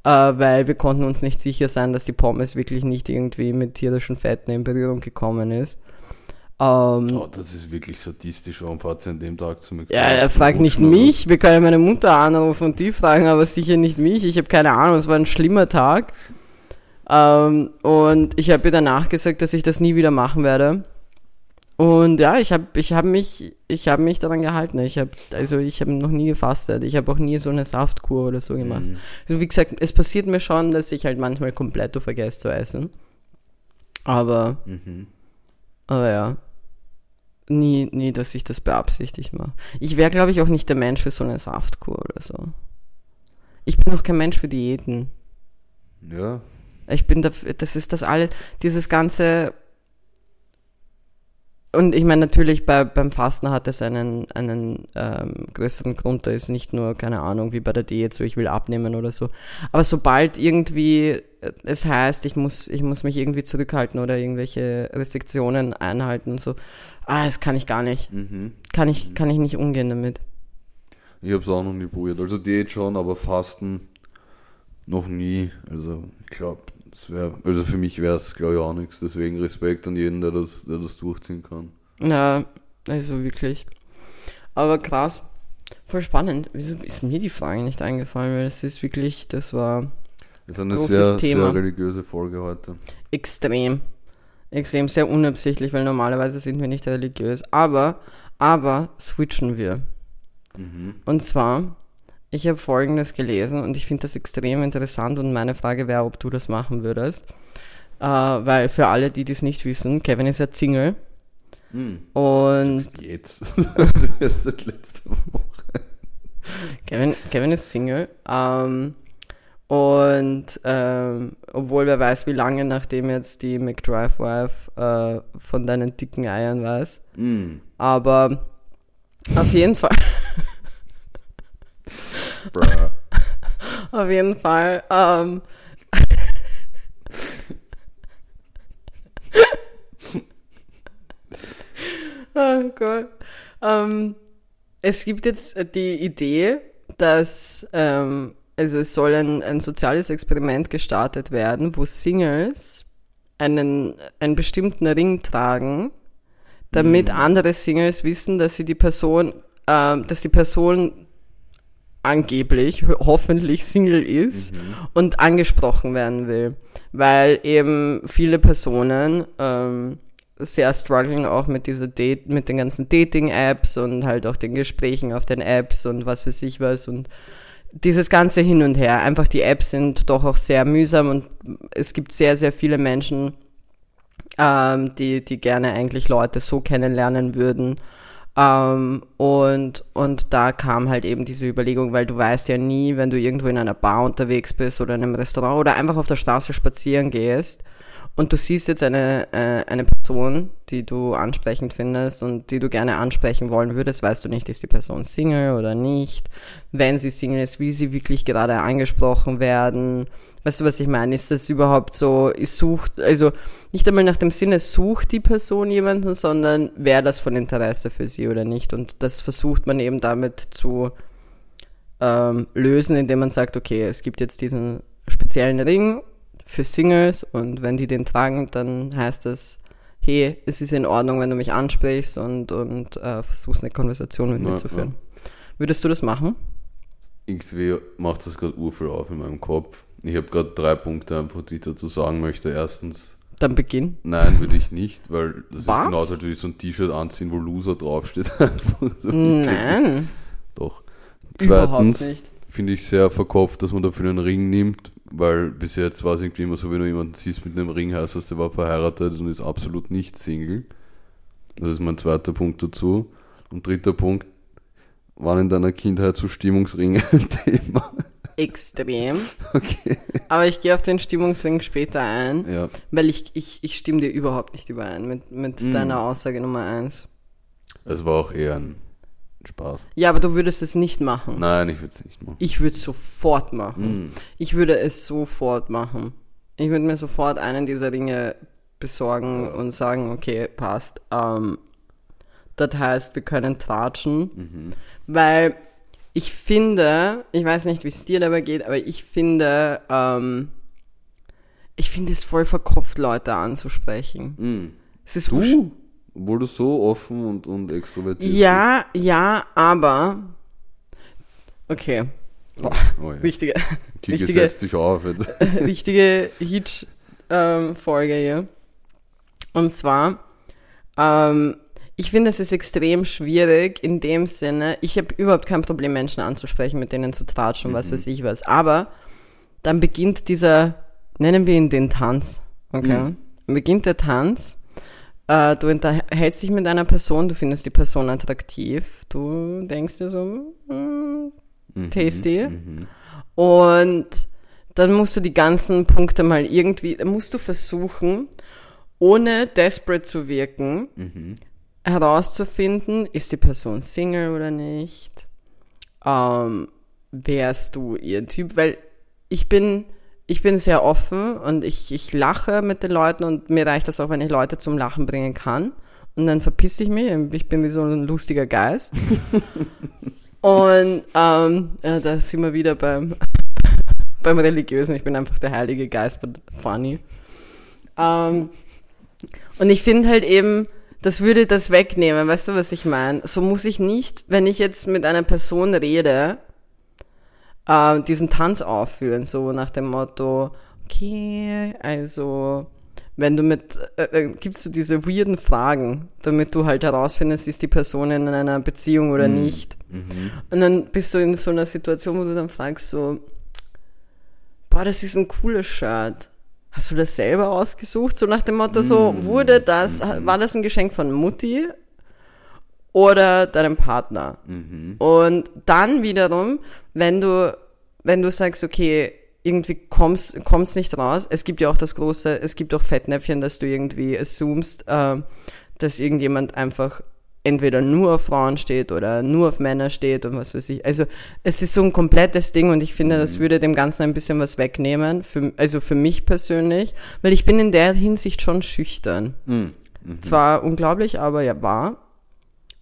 Äh, weil wir konnten uns nicht sicher sein, dass die Pommes wirklich nicht irgendwie mit tierischen Fetten in Berührung gekommen ist. Ähm, oh, das ist wirklich sadistisch, warum fahrt ihr an dem Tag zu mir? Ja, er fragt nicht mich, wir können meine Mutter anrufen und die fragen, aber sicher nicht mich. Ich habe keine Ahnung, es war ein schlimmer Tag. Ähm, und ich habe ihr danach gesagt, dass ich das nie wieder machen werde. Und ja, ich habe ich hab mich, ich hab mich daran gehalten. Ich habe also ich habe noch nie gefastet. Ich habe auch nie so eine Saftkur oder so gemacht. Mhm. Also wie gesagt, es passiert mir schon, dass ich halt manchmal komplett vergesse zu essen. Aber, mhm. aber ja, nie, nie, dass ich das beabsichtigt mache. Ich wäre, glaube ich, auch nicht der Mensch für so eine Saftkur oder so. Ich bin auch kein Mensch für Diäten. Ja, ich bin dafür, das ist das alles, dieses ganze und ich meine natürlich bei, beim Fasten hat es einen, einen ähm, größeren Grund, da ist nicht nur, keine Ahnung, wie bei der Diät, so ich will abnehmen oder so. Aber sobald irgendwie es heißt, ich muss, ich muss mich irgendwie zurückhalten oder irgendwelche Restriktionen einhalten, so, ah, das kann ich gar nicht. Mhm. Kann ich, mhm. kann ich nicht umgehen damit. Ich habe es auch noch nie probiert. Also Diät schon, aber Fasten noch nie. Also ich glaube, das wär, also für mich wäre es, glaube ich, auch nichts. Deswegen Respekt an jeden, der das, der das durchziehen kann. Ja, also wirklich. Aber krass. Voll spannend. Wieso ist mir die Frage nicht eingefallen? Weil es ist wirklich, das war. Das ist eine sehr, Thema. sehr religiöse Folge heute. Extrem. Extrem, sehr unabsichtlich, weil normalerweise sind wir nicht religiös. Aber, aber switchen wir. Mhm. Und zwar ich habe Folgendes gelesen und ich finde das extrem interessant und meine Frage wäre, ob du das machen würdest. Äh, weil für alle, die das nicht wissen, Kevin ist ja Single. Hm. Und. Jetzt. das ist letzte Woche. Kevin, Kevin ist Single. Ähm, und ähm, obwohl wer weiß, wie lange nachdem jetzt die McDrive Wife äh, von deinen dicken Eiern weiß. Mm. Aber auf jeden Fall. Auf jeden Fall. Ähm, oh Gott. Ähm, es gibt jetzt die Idee, dass ähm, also es soll ein, ein soziales Experiment gestartet werden, wo Singles einen, einen bestimmten Ring tragen, damit mhm. andere Singles wissen, dass sie die Person, äh, dass die Person angeblich hoffentlich Single ist mhm. und angesprochen werden will, weil eben viele Personen ähm, sehr struggling auch mit dieser Date, mit den ganzen Dating-Apps und halt auch den Gesprächen auf den Apps und was für sich was und dieses ganze hin und her. Einfach die Apps sind doch auch sehr mühsam und es gibt sehr, sehr viele Menschen, ähm, die, die gerne eigentlich Leute so kennenlernen würden ähm, und, und da kam halt eben diese Überlegung, weil du weißt ja nie, wenn du irgendwo in einer Bar unterwegs bist oder in einem Restaurant oder einfach auf der Straße spazieren gehst und du siehst jetzt eine, äh, eine Person, die du ansprechend findest und die du gerne ansprechen wollen würdest, weißt du nicht, ist die Person Single oder nicht. Wenn sie Single ist, will sie wirklich gerade angesprochen werden Weißt du, was ich meine? Ist das überhaupt so, sucht, also nicht einmal nach dem Sinne, sucht die Person jemanden, sondern wäre das von Interesse für sie oder nicht? Und das versucht man eben damit zu ähm, lösen, indem man sagt, okay, es gibt jetzt diesen speziellen Ring für Singles und wenn die den tragen, dann heißt das, hey, es ist in Ordnung, wenn du mich ansprichst und, und äh, versuchst eine Konversation mit ja, mir zu führen. Ja. Würdest du das machen? XW macht das gerade urviel auf in meinem Kopf ich habe gerade drei Punkte einfach, die ich dazu sagen möchte. Erstens. Dann beginn. Nein, würde ich nicht, weil das Was? ist genauso, als würde ich so ein T-Shirt anziehen, wo Loser draufsteht. so Nein. Doch. Zweitens finde ich sehr verkopft, dass man dafür einen Ring nimmt, weil bis jetzt war es irgendwie immer so, wenn du jemanden siehst mit einem Ring, heißt das, der war verheiratet und ist absolut nicht Single. Das ist mein zweiter Punkt dazu. Und dritter Punkt, waren in deiner Kindheit so Stimmungsringe ein Thema? Extrem. Okay. Aber ich gehe auf den Stimmungsring später ein, Ja. weil ich, ich, ich stimme dir überhaupt nicht überein mit, mit Mm. deiner Aussage Nummer eins. Es war auch eher ein Spaß. Ja, aber du würdest es nicht machen. Nein, ich würde es nicht machen. Ich würde es sofort machen. Mm. Ich würde es sofort machen. Ich würde mir sofort einen dieser Ringe besorgen und sagen, okay, passt. Ähm, das heißt, wir können tratschen. Mhm. Weil ich finde, ich weiß nicht, wie es dir dabei geht, aber ich finde, ähm, ich finde es voll verkopft, Leute anzusprechen. Mm. Es ist Du? Obwohl du so offen und, und extrovertiert Ja, ja, aber. Okay. Boah, bist. Oh ja. wichtige, Kiki richtige- setzt sich auf jetzt. richtige Hitch-Folge hier. Und zwar, ähm, ich finde, es ist extrem schwierig in dem Sinne, ich habe überhaupt kein Problem, Menschen anzusprechen, mit denen zu tratschen, was weiß ich was. Aber dann beginnt dieser, nennen wir ihn den Tanz, okay? Mhm. Dann beginnt der Tanz. Äh, du unterhältst dich mit einer Person, du findest die Person attraktiv, du denkst dir so, hm, Mhm, Tasty. Mhm. und dann musst du die ganzen Punkte mal irgendwie, dann musst du versuchen, ohne desperate zu wirken, Mhm. Herauszufinden, ist die Person Single oder nicht? Ähm, wärst du ihr Typ? Weil ich bin, ich bin sehr offen und ich, ich lache mit den Leuten und mir reicht das auch, wenn ich Leute zum Lachen bringen kann. Und dann verpiss ich mich. Ich bin wie so ein lustiger Geist. und ähm, ja, da sind wir wieder beim, beim Religiösen. Ich bin einfach der Heilige Geist, but funny. Ähm, und ich finde halt eben, das würde das wegnehmen, weißt du, was ich meine? So muss ich nicht, wenn ich jetzt mit einer Person rede, äh, diesen Tanz aufführen, so nach dem Motto, okay, also, wenn du mit, äh, äh, gibst du diese weirden Fragen, damit du halt herausfindest, ist die Person in einer Beziehung oder nicht. Mhm. Und dann bist du in so einer Situation, wo du dann fragst so, boah, das ist ein cooles Shirt. Hast du das selber ausgesucht? So nach dem Motto, so, wurde das, war das ein Geschenk von Mutti oder deinem Partner? Mhm. Und dann wiederum, wenn du, wenn du sagst, okay, irgendwie kommst, kommst nicht raus, es gibt ja auch das große, es gibt auch Fettnäpfchen, dass du irgendwie assumst, äh, dass irgendjemand einfach entweder nur auf Frauen steht oder nur auf Männer steht und was weiß ich. Also es ist so ein komplettes Ding und ich finde, das würde dem Ganzen ein bisschen was wegnehmen, für, also für mich persönlich, weil ich bin in der Hinsicht schon schüchtern. Mhm. Mhm. Zwar unglaublich, aber ja wahr.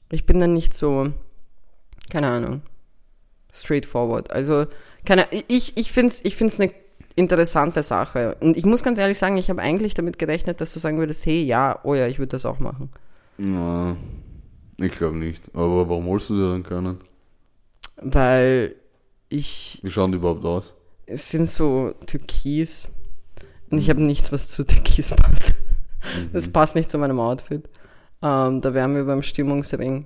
Ich bin dann nicht so, keine Ahnung, straightforward. Also, keine, ich, ich finde es ich find's eine interessante Sache. Und ich muss ganz ehrlich sagen, ich habe eigentlich damit gerechnet, dass du sagen würdest, hey, ja, oh ja, ich würde das auch machen. Na, ich glaube nicht. Aber warum holst du dir dann keinen? Weil ich, Wie schauen die überhaupt aus? es sind so Türkis. Und ich habe nichts, was zu Türkis passt. Das passt nicht zu meinem Outfit. Ähm, da wären wir beim Stimmungsring.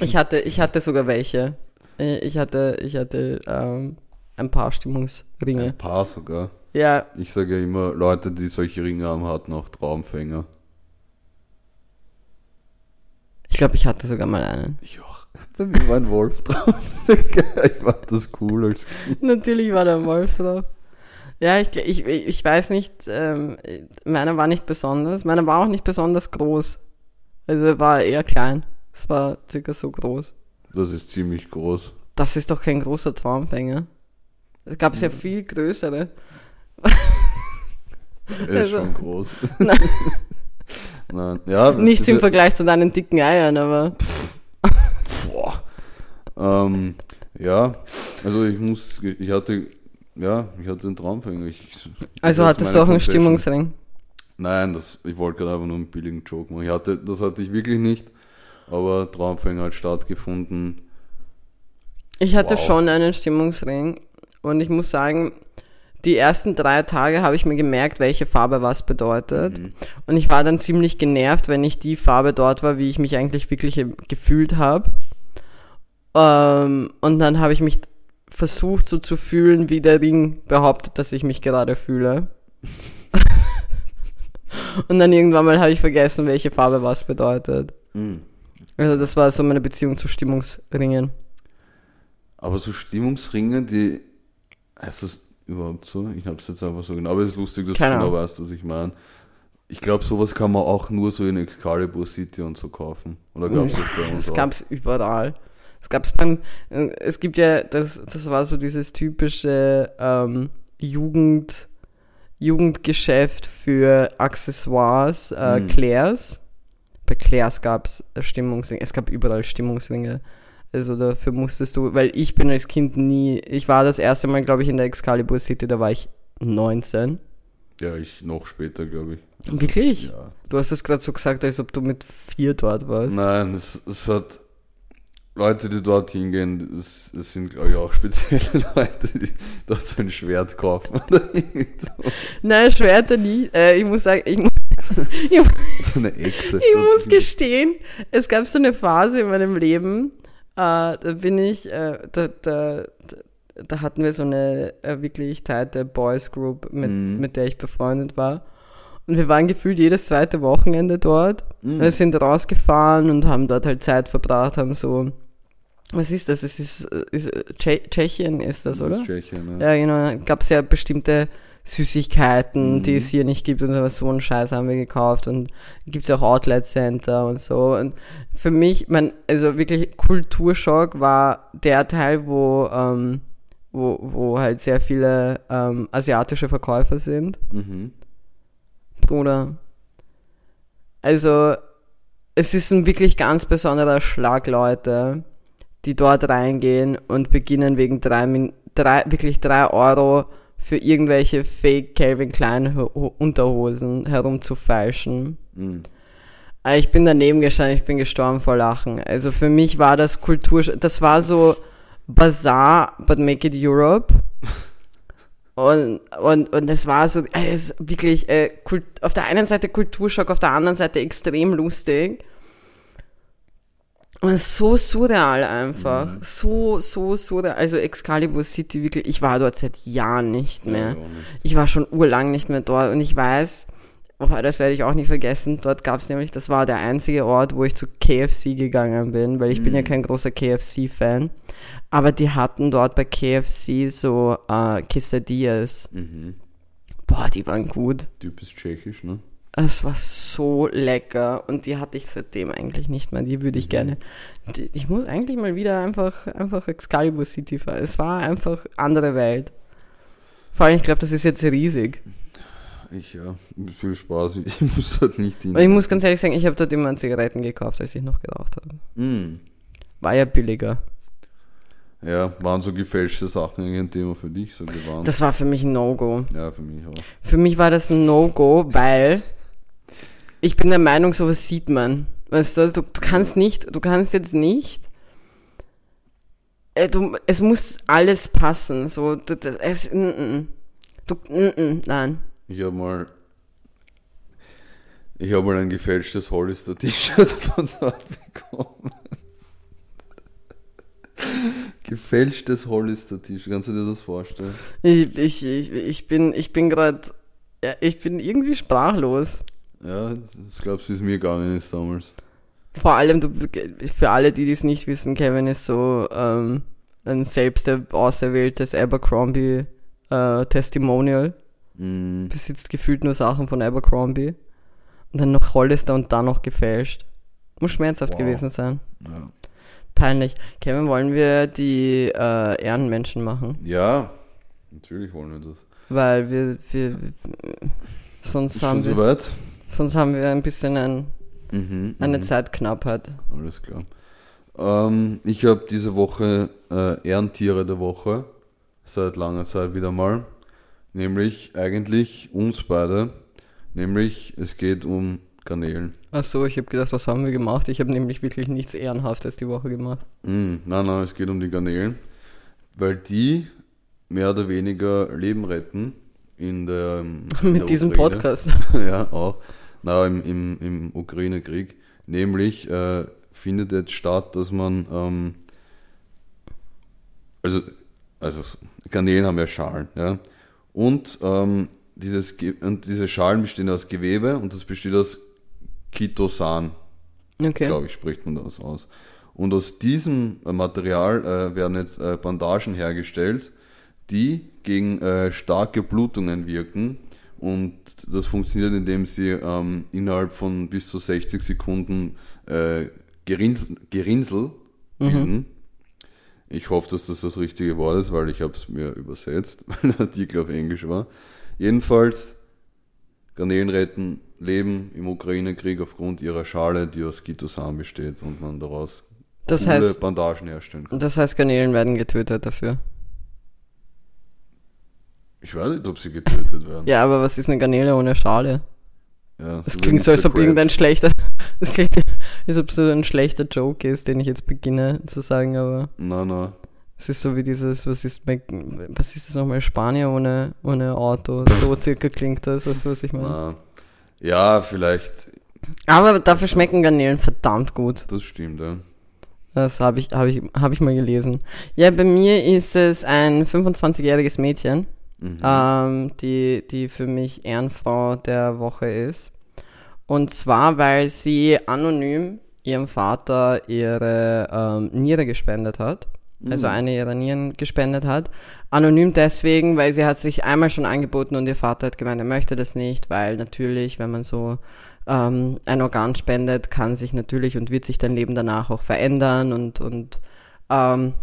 Ich hatte, ich hatte sogar welche. Ich hatte, ich hatte ähm, ein paar Stimmungsringe. Ein paar sogar. Ja, Ich sage ja immer, Leute, die solche Ringe haben, hatten auch Traumfänger. Ich glaube, ich hatte sogar mal einen. Ich auch. Bei mir war ein Wolf drauf. ich fand das cool als Kind. Natürlich war da ein Wolf drauf. Ja, ich, ich, ich weiß nicht, ähm, meiner war nicht besonders. Meiner war auch nicht besonders groß. Also er war eher klein. Es war circa so groß. Das ist ziemlich groß. Das ist doch kein großer Traumfänger. Es gab sehr viel größere. Er ist Also- schon groß. Nein. Ja, Nichts im Vergleich zu deinen dicken Eiern, aber Boah. Ähm, ja, also ich muss, ich hatte, ja, ich hatte einen Traumfänger. Also hattest du auch einen. Stimmungsring. Nein, das, ich wollte gerade einfach nur einen billigen Joke machen. Ich hatte, das hatte ich wirklich nicht, aber Traumfänger hat stattgefunden. Ich hatte Wow. schon einen Stimmungsring und ich muss sagen, die ersten drei Tage habe ich mir gemerkt, welche Farbe was bedeutet. Mhm. Und ich war dann ziemlich genervt, wenn nicht die Farbe dort war, wie ich mich eigentlich wirklich gefühlt habe. Ähm, und dann habe ich mich versucht, so zu fühlen, wie der Ring behauptet, dass ich mich gerade fühle. und dann irgendwann mal habe ich vergessen, welche Farbe was bedeutet. Mhm. Also das war so meine Beziehung zu Stimmungsringen. Aber so Stimmungsringe, die, das überhaupt so? Ich habe es jetzt einfach so genau, aber es ist lustig, dass Keine du genau Ahnung. weißt, was ich meine. Ich glaube, sowas kann man auch nur so in Excalibur City und so kaufen. Oder gab es das bei uns Das auch? gab's überall. Es gab's beim, äh, es gibt ja, das, das war so dieses typische ähm, Jugend, Jugendgeschäft für Accessoires, äh, Mhm. Claire's. Bei Claire's gab's äh, Stimmungsringe, es gab überall Stimmungsringe. Also dafür musstest du, weil ich bin als Kind nie, ich war das erste Mal, glaube ich, in der Excalibur City, da war ich 19. Ja, ich noch später, glaube ich. Wirklich? Ja. Du hast das gerade so gesagt, als ob du mit vier dort warst. Nein, es, es hat Leute, die dort hingehen, es, es sind, glaube ich, auch spezielle Leute, die dort so ein Schwert kaufen. Nein, Schwerter nie. Äh, ich muss sagen, ich, mu- ich, mu- so eine Echse. ich muss gestehen, es gab so eine Phase in meinem Leben, da bin ich, äh, da, da, da, hatten wir so eine äh, wirklich tighte Boys Group, mit, Mhm. mit der ich befreundet war. Und wir waren gefühlt jedes zweite Wochenende dort. Mhm. Wir sind rausgefahren und haben dort halt Zeit verbracht, haben so, was ist das? Es ist, äh, ist Tsche- Tschechien ist das, Das oder? ist Tschechien, ja. Ja, genau. Gab es ja bestimmte Süßigkeiten, Mhm. die es hier nicht gibt und so einen Scheiß haben wir gekauft und gibt es auch Outlet Center und so. Und für mich, mein, also wirklich Kulturschock war der Teil, wo, ähm, wo, wo halt sehr viele ähm, asiatische Verkäufer sind. Mhm. Bruder. Also, es ist ein wirklich ganz besonderer Schlag, Leute, die dort reingehen und beginnen wegen drei, Min drei wirklich drei Euro für irgendwelche Fake Calvin Klein Ho- Unterhosen herumzufeilschen. Mhm. Äh, Ich bin daneben gestanden, ich bin gestorben vor Lachen. Also für mich war das Kultur, das war so Bazaar, but make it Europe. Und, und, und es war so, es ist wirklich äh, Kult, auf der einen Seite Kulturschock, auf der anderen Seite extrem lustig. So surreal einfach. So, so surreal. Also Excalibur City, wirklich, ich war dort seit Jahren nicht mehr. Ja, nicht. Ich war schon urlang nicht mehr dort und ich weiß, oh, das werde ich auch nie vergessen, dort gab es nämlich, das war der einzige Ort, wo ich zu KFC gegangen bin, weil ich bin ja Mhm. kein großer KFC-Fan. Aber die hatten dort bei KFC so äh, Quesadillas. Mhm. Boah, die waren gut. Typisch tschechisch, ne? Es war so lecker und die hatte ich seitdem eigentlich nicht mehr. Die würde ich gerne. Die, ich muss eigentlich mal wieder einfach, einfach Excalibur City fahren. Es war einfach andere Welt. Vor allem, ich glaube, das ist jetzt riesig. Ich ja. Viel Spaß. Ich muss dort nicht hin. Ich muss ganz ehrlich sagen, ich habe dort immer Zigaretten gekauft, als ich noch geraucht habe. Mhm. War ja billiger. Ja, waren so gefälschte Sachen ein Thema für dich, so. Das war für mich ein No-Go. ja, für mich auch. Für mich war das ein No-Go, weil ich bin der Meinung, sowas sieht man. Weißt du, du, du kannst nicht, du kannst jetzt nicht. Äh, du, es muss alles passen. So, du, das, es, mm, mm. Du, mm, nein. Ich habe mal. Ich habe mal ein gefälschtes Hollister T-Shirt von dort bekommen. Gefälschtes Hollister T-Shirt, kannst du dir das vorstellen? Ich, ich, ich, ich bin, ich bin gerade, ja, ich bin irgendwie sprachlos. Ja, das glaubst du, wie es mir gegangen ist damals. Vor allem, du, für alle, die dies nicht wissen, Kevin ist so ähm, ein selbst auserwähltes Abercrombie äh, Testimonial. Mm, Besitzt gefühlt nur Sachen von Abercrombie. Und dann noch Hollister und dann noch gefälscht. Muss schmerzhaft Wow. gewesen sein. ja. Peinlich. Kevin, wollen wir die äh, Ehrenmenschen machen? ja, natürlich wollen wir das. Weil wir, wir, sonst Ist haben wir, soweit? Sonst haben wir ein bisschen ein, Mhm, eine mhm. Zeitknappheit. Alles klar. Ähm, ich habe diese Woche äh, Ehrentiere der Woche. Seit langer Zeit wieder mal. Nämlich eigentlich uns beide. Nämlich es geht um Garnelen. Ach so, ich habe gedacht, was haben wir gemacht? Ich habe nämlich wirklich nichts Ehrenhaftes die Woche gemacht. Mm, nein, nein, es geht um die Garnelen. Weil die mehr oder weniger Leben retten in der, in Mit der diesem Ukraine. Podcast. ja, auch. Na, im, im, im Ukraine-Krieg. Nämlich äh, findet jetzt statt, dass man, ähm, also, also Garnelen haben ja Schalen, ja. Und, ähm, dieses, und diese Schalen bestehen aus Gewebe und das besteht aus Chitosan, Okay. glaube ich, spricht man das aus. Und aus diesem Material äh, werden jetzt äh, Bandagen hergestellt, die gegen äh, starke Blutungen wirken. Und das funktioniert, indem sie ähm, innerhalb von bis zu 60 Sekunden äh, Gerinsel, Gerinsel bilden. Ich hoffe, dass das das richtige Wort ist, weil ich habe es mir übersetzt, weil der Artikel auf Englisch war. Jedenfalls, Garnelen retten Leben im Ukraine-Krieg aufgrund ihrer Schale, die aus Chitosan besteht und man daraus Das coole heißt, Bandagen herstellen kann. das heißt, Garnelen werden getötet dafür. Ich weiß nicht, ob sie getötet werden. Ja, aber was ist eine Garnele ohne Schale? Ja, Das klingt so, als ob irgendein schlechter, das klingt, als ob so ein schlechter Joke ist, den ich jetzt beginne zu sagen, aber Na, na. es ist so wie dieses, was ist, was ist das nochmal, Spanier ohne, ohne Auto, so circa klingt das, weißt du, was ich meine? na. Ja, vielleicht. Aber dafür schmecken Garnelen verdammt gut. Das stimmt, ja. Das habe ich, habe ich, habe ich mal gelesen. Ja, bei mir ist es ein 25-jähriges Mädchen, Mhm. ähm, die, die für mich Ehrenfrau der Woche ist. Und zwar, weil sie anonym ihrem Vater ihre ähm, Niere gespendet hat. Also eine ihrer Nieren gespendet hat. Anonym deswegen, weil sie hat sich einmal schon angeboten und ihr Vater hat gemeint, er möchte das nicht, weil natürlich, wenn man so ähm, ein Organ spendet, kann sich natürlich und wird sich dein Leben danach auch verändern und, und ähm,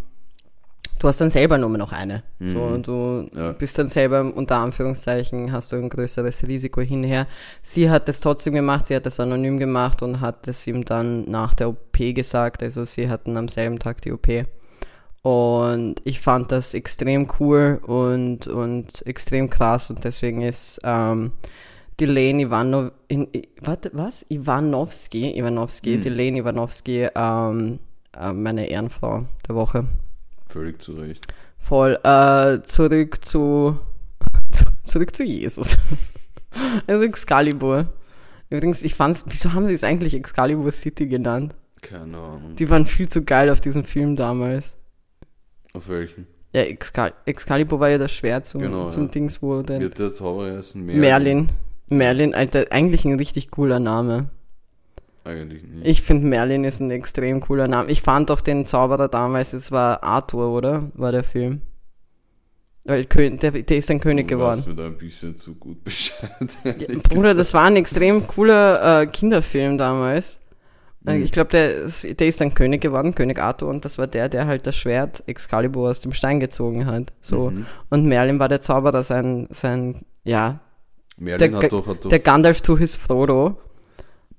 du hast dann selber nur noch eine. So, und du Ja. bist dann selber unter Anführungszeichen, hast du ein größeres Risiko hinher. Sie hat es trotzdem gemacht, sie hat es anonym gemacht und hat es ihm dann nach der OP gesagt. Also sie hatten am selben Tag die OP. Und ich fand das extrem cool und, und extrem krass und deswegen ist ähm, die Lane Ivanov, in, warte, was? Ivanovski, Ivanovski, die Lane Ivanovski, ähm, äh, meine Ehrenfrau der Woche. Völlig zu Recht. Voll. Äh, zurück zu, zu zurück zu Jesus. also Excalibur. Übrigens, ich fand's, wieso haben sie es eigentlich Excalibur City genannt? Keine Ahnung. Die waren viel zu geil auf diesem Film damals. Auf welchen? Ja, Excal Excalibur war ja das Schwert zum, Genau, zum ja. Dings, wo der Wird der Zauberer heißen? Merlin. Merlin, Alter, eigentlich ein richtig cooler Name. Eigentlich nicht. Ich finde Merlin ist ein extrem cooler Name. Ich fand doch den Zauberer damals, es war Arthur, oder? War der Film. Weil der, der ist ein König du geworden. mir da ein bisschen zu gut Bescheid. Ja, Bruder, das war ein extrem cooler äh, Kinderfilm damals. Äh, Mhm. Ich glaube, der, ist- der ist dann König geworden, König Arthur, und das war der, der halt das Schwert Excalibur aus dem Stein gezogen hat. So. Mhm. Und Merlin war der Zauberer, sein, sein, ja, Merlin der, hat doch, hat doch der Gandalf to his Frodo.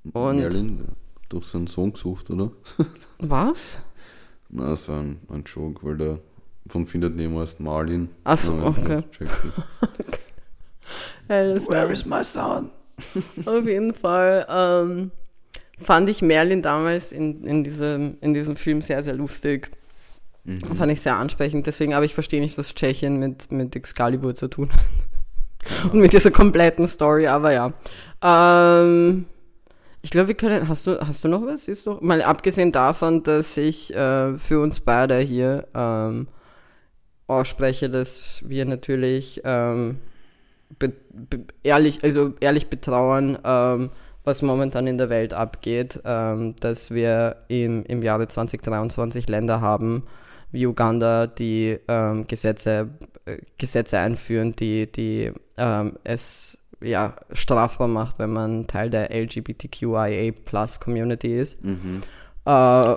Und Merlin doch seinen Sohn gesucht, oder? was? Na, das war ein, ein Joke, weil der von Findet Nemo heißt Marlin. Ach so, Ja, okay. Ja, war is my son? auf jeden Fall. Ähm, fand ich Merlin damals in, in, diesem, in diesem Film sehr, sehr lustig. Mhm. Fand ich sehr ansprechend. Deswegen, aber ich verstehe nicht, was Tschechien mit, mit Excalibur zu tun hat. Und mit dieser kompletten Story, aber ja. Ähm, ich glaube, wir können. Hast du, hast du noch was? Ist doch, mal abgesehen davon, dass ich äh, für uns beide hier ähm, ausspreche, dass wir natürlich ähm, be, be, ehrlich, also ehrlich betrauern, ähm, was momentan in der Welt abgeht, ähm, dass wir im, im Jahre 2023 Länder haben, wie Uganda, die ähm, Gesetze, äh, Gesetze einführen, die, die ähm, es ja, strafbar macht, wenn man Teil der LGBTQIA Plus Community ist. Mhm. Äh,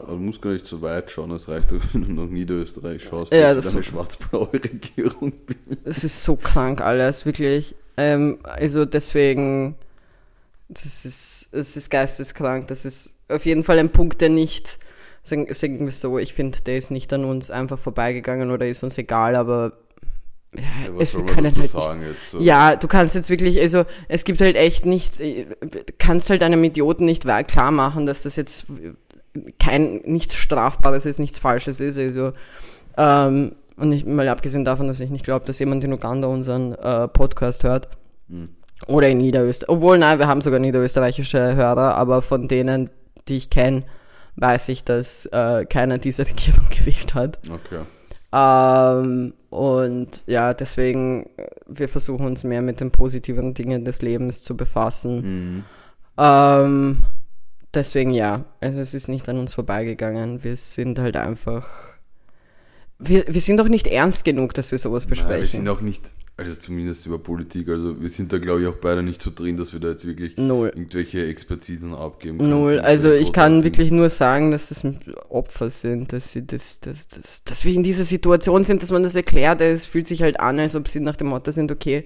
du musst gar nicht so weit schauen, es reicht doch, wenn du nach Niederösterreich schaust, Ja, dass das- du eine schwarz-blaue Regierung bist. es ist so krank alles, wirklich. Ähm, also deswegen, das ist, es ist geisteskrank. Das ist auf jeden Fall ein Punkt, der nicht, sagen wir so, ich finde, der ist nicht an uns einfach vorbeigegangen oder ist uns egal, aber ja, was soll man dazu halt nicht sagen jetzt? So? Ja, du kannst jetzt wirklich, also es gibt halt echt nicht, äh, kannst halt einem Idioten nicht klar machen, dass das jetzt kein, nichts Strafbares ist, nichts Falsches ist. Also, ähm, und ich, mal abgesehen davon, dass ich nicht glaube, dass jemand in Uganda unseren äh, Podcast hört. Hm. Oder in Niederösterreich. Obwohl, nein, wir haben sogar niederösterreichische Hörer, aber von denen, die ich kenne, weiß ich, dass äh, keiner diese Regierung gewählt hat. Okay. Ähm, und ja, deswegen, äh, wir versuchen uns mehr mit den positiven Dingen des Lebens zu befassen. Mhm. Ähm, deswegen ja, also es ist nicht an uns vorbeigegangen. Wir sind halt einfach. wir, wir sind doch nicht ernst genug, dass wir sowas besprechen. Nein, wir sind auch nicht, also zumindest über Politik, also wir sind da glaube ich auch beide nicht so drin, dass wir da jetzt wirklich Null. irgendwelche Expertisen abgeben können. Null. Also ich kann wirklich nur sagen, dass das Opfer sind, dass sie das, das, das, dass wir in dieser Situation sind, dass man das erklärt. Es fühlt sich halt an, als ob sie nach dem Motto sind, okay,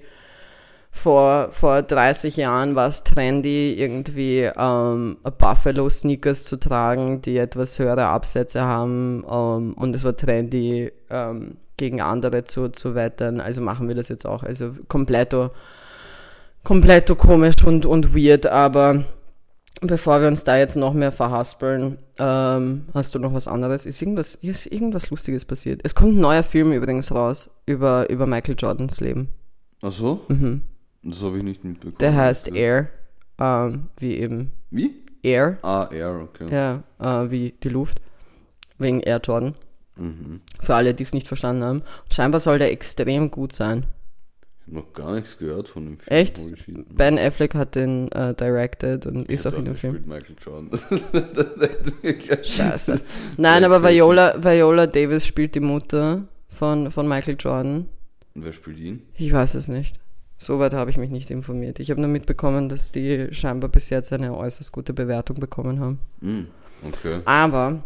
vor, vor 30 Jahren war es trendy, irgendwie ähm, Buffalo-Sneakers zu tragen, die etwas höhere Absätze haben ähm, und es war trendy, ähm, gegen andere zu, zu wettern. Also machen wir das jetzt auch. Also kompletto, kompletto komisch und, und weird, aber bevor wir uns da jetzt noch mehr verhaspeln, ähm, hast du noch was anderes? Ist irgendwas, ist irgendwas Lustiges passiert? Es kommt ein neuer Film übrigens raus über, über Michael Jordans Leben. Ach so? Mhm. Das habe ich nicht mitbekommen. Der heißt Okay. Air, ähm, wie eben Wie? Air, Ah, Air, okay. ja, äh, wie die Luft, wegen Air Jordan. Mhm. Für alle, die es nicht verstanden haben. Und scheinbar soll der extrem gut sein. Ich habe noch gar nichts gehört von dem Film. Echt? Ben Affleck hat den äh, directed und ist auch in dem Film. Michael Jordan. Scheiße. Nein, Ja, aber. Viola, Viola Davis spielt die Mutter von, von Michael Jordan. Und wer spielt ihn? Ich weiß es nicht. Soweit habe ich mich nicht informiert. Ich habe nur mitbekommen, dass die scheinbar bis jetzt eine äußerst gute Bewertung bekommen haben. Hm, okay. Aber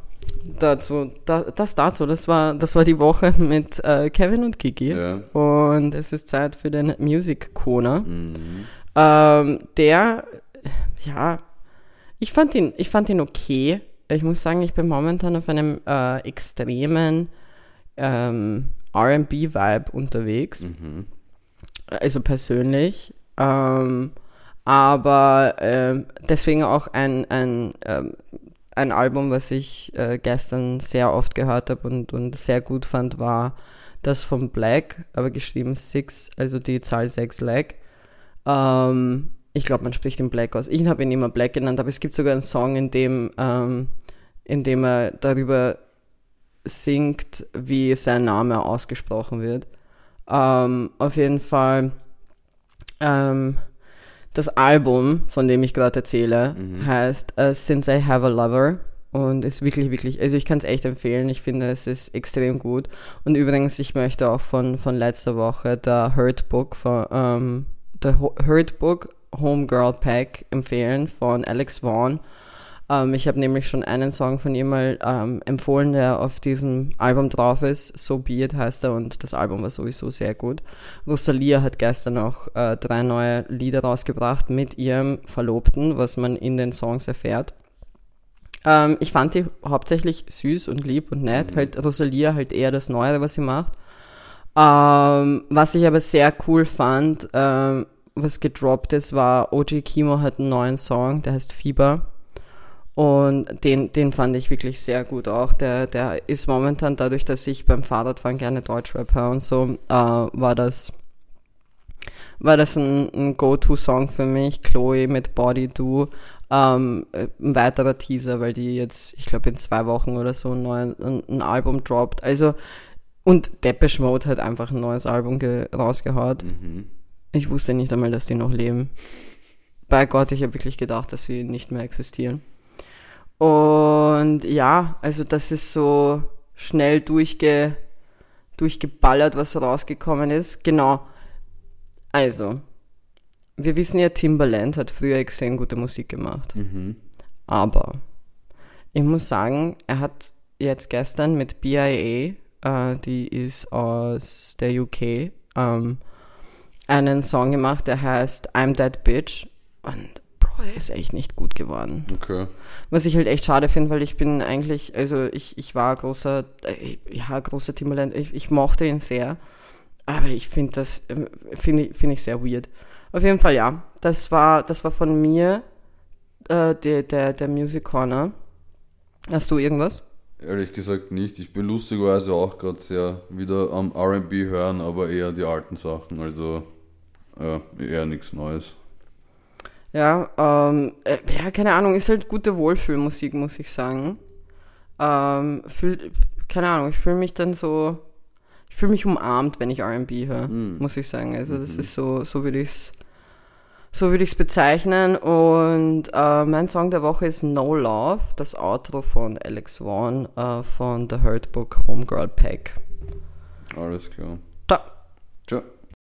dazu, da, das dazu, das war, das war die Woche mit äh, Kevin und Kiki. Ja. Und es ist Zeit für den Music Corner. Mhm. Ähm, der, ja, ich fand ihn, ich fand ihn okay. Ich muss sagen, ich bin momentan auf einem äh, extremen ähm, R&B-Vibe unterwegs. Mhm. Also persönlich. Ähm, aber ähm, deswegen auch ein, ein, ähm, ein Album, was ich äh, gestern sehr oft gehört habe und, und sehr gut fand, war das von Black, aber geschrieben Six, also die Zahl 6 Lag. Ähm, ich glaube, man spricht ihn Black aus. Ich habe ihn immer Black genannt, aber es gibt sogar einen Song, in dem, ähm, in dem er darüber singt, wie sein Name ausgesprochen wird. Ähm, auf jeden Fall ähm, das Album, von dem ich gerade erzähle, Mhm. heißt uh, Since I Have a Lover und ist wirklich, wirklich, also ich kann es echt empfehlen. Ich finde, es ist extrem gut. Und übrigens, ich möchte auch von, von letzter Woche der Hurt Book, von, ähm, der Hurt Book Homegirl Pack empfehlen von Alex Vaughn. Ähm, ich habe nämlich schon einen Song von ihr mal ähm, empfohlen, der auf diesem Album drauf ist. So Be It heißt er und das Album war sowieso sehr gut. Rosalia hat gestern auch äh, drei neue Lieder rausgebracht mit ihrem Verlobten, was man in den Songs erfährt. Ähm, ich fand die hauptsächlich süß und lieb und nett. Mhm. Halt Rosalia halt eher das Neue, was sie macht. Ähm, was ich aber sehr cool fand, ähm, was gedroppt ist, war OG Kimo hat einen neuen Song, der heißt Fieber. Und den, den fand ich wirklich sehr gut auch. Der, der ist momentan dadurch, dass ich beim Fahrradfahren gerne Deutschrap höre und so, äh, war das, war das ein, ein Go-To-Song für mich. Chloe mit Body Do. Ähm, äh, ein weiterer Teaser, weil die jetzt, ich glaube, in zwei Wochen oder so ein, neuen, ein, ein Album droppt. Also, und Depeche Mode hat einfach ein neues Album ge rausgehaut. Mhm. Ich wusste nicht einmal, dass die noch leben. Bei Gott, ich habe wirklich gedacht, dass sie nicht mehr existieren. Und ja, also das ist so schnell durchge, durchgeballert, was rausgekommen ist. Genau. Also, wir wissen ja, Timbaland hat früher extrem gute Musik gemacht. Mhm. Aber ich muss sagen, er hat jetzt gestern mit BIA, äh, die ist aus der UK, ähm, einen Song gemacht, der heißt I'm That Bitch. Und Bro, der ist echt nicht gut geworden. Okay. Was ich halt echt schade finde, weil ich bin eigentlich, also ich, ich war großer, äh, ja, großer Timbaland, ich, ich mochte ihn sehr. Aber ich finde das, äh, finde ich, finde ich sehr weird. Auf jeden Fall, ja. Das war, das war von mir, äh, der, der, der Music Corner. Hast du irgendwas? Ehrlich gesagt nicht. Ich bin lustigerweise auch gerade sehr wieder am RB hören, aber eher die alten Sachen. Also äh, eher nichts Neues. Ja, ähm, äh, ja, keine Ahnung, ist halt gute Wohlfühlmusik, muss ich sagen. Ähm, fühl, keine Ahnung, ich fühle mich dann so, ich fühle mich umarmt, wenn ich R&B höre, Mhm. muss ich sagen. Also das Mhm. ist so, so würde ich's, so würde ich's bezeichnen. Und äh, mein Song der Woche ist No Love, das Outro von Alex Vaughn äh, von The Hurt Book Homegirl Pack. Alles klar. Ciao. Ciao.